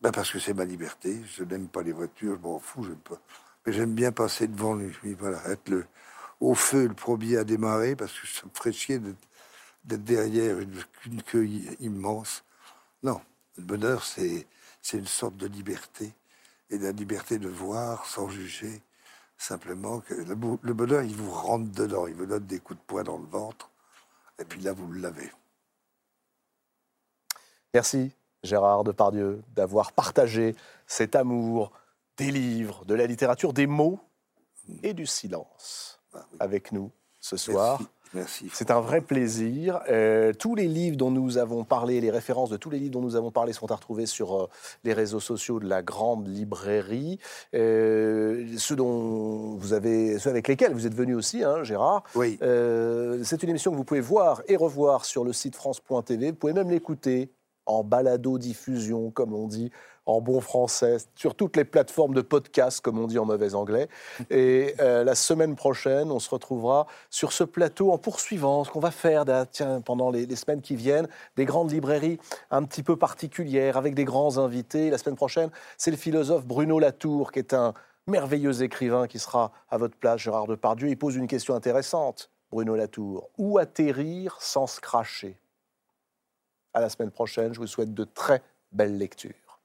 ben parce que c'est ma liberté. Je n'aime pas les voitures, je m'en fous, j'aime pas. Mais j'aime bien passer devant lui. Voilà, être le, au feu, le premier à démarrer, parce que ça me ferait chier d'être, derrière une, queue immense. Non, le bonheur, c'est, une sorte de liberté, et la liberté de voir sans juger, simplement que le bonheur, il vous rentre dedans, il vous donne des coups de poing dans le ventre, et puis là, vous l'avez. Merci, Gérard Depardieu, d'avoir partagé cet amour des livres, de la littérature, des mots et du silence avec nous ce soir. Merci. C'est un vrai plaisir. Euh, tous les livres dont nous avons parlé, les références de tous les livres dont nous avons parlé sont à retrouver sur euh, les réseaux sociaux de la grande librairie. Euh, ceux dont vous avez, ceux avec lesquels vous êtes venu aussi, hein, Gérard. Oui. C'est une émission que vous pouvez voir et revoir sur le site France.tv. Vous pouvez même l'écouter en balado-diffusion, comme on dit en bon français, sur toutes les plateformes de podcast, comme on dit en mauvais anglais. Et euh, la semaine prochaine, on se retrouvera sur ce plateau en poursuivant ce qu'on va faire tiens, pendant les, les semaines qui viennent, des grandes librairies un petit peu particulières, avec des grands invités. La semaine prochaine, c'est le philosophe Bruno Latour, qui est un merveilleux écrivain qui sera à votre place, Gérard Depardieu. Il pose une question intéressante, Bruno Latour. Où atterrir sans se cracher? À la semaine prochaine, je vous souhaite de très belles lectures.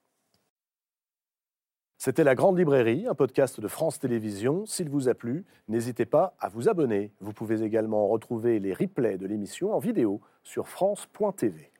C'était La Grande Librairie, un podcast de France Télévisions. S'il vous a plu, n'hésitez pas à vous abonner. Vous pouvez également retrouver les replays de l'émission en vidéo sur France.tv.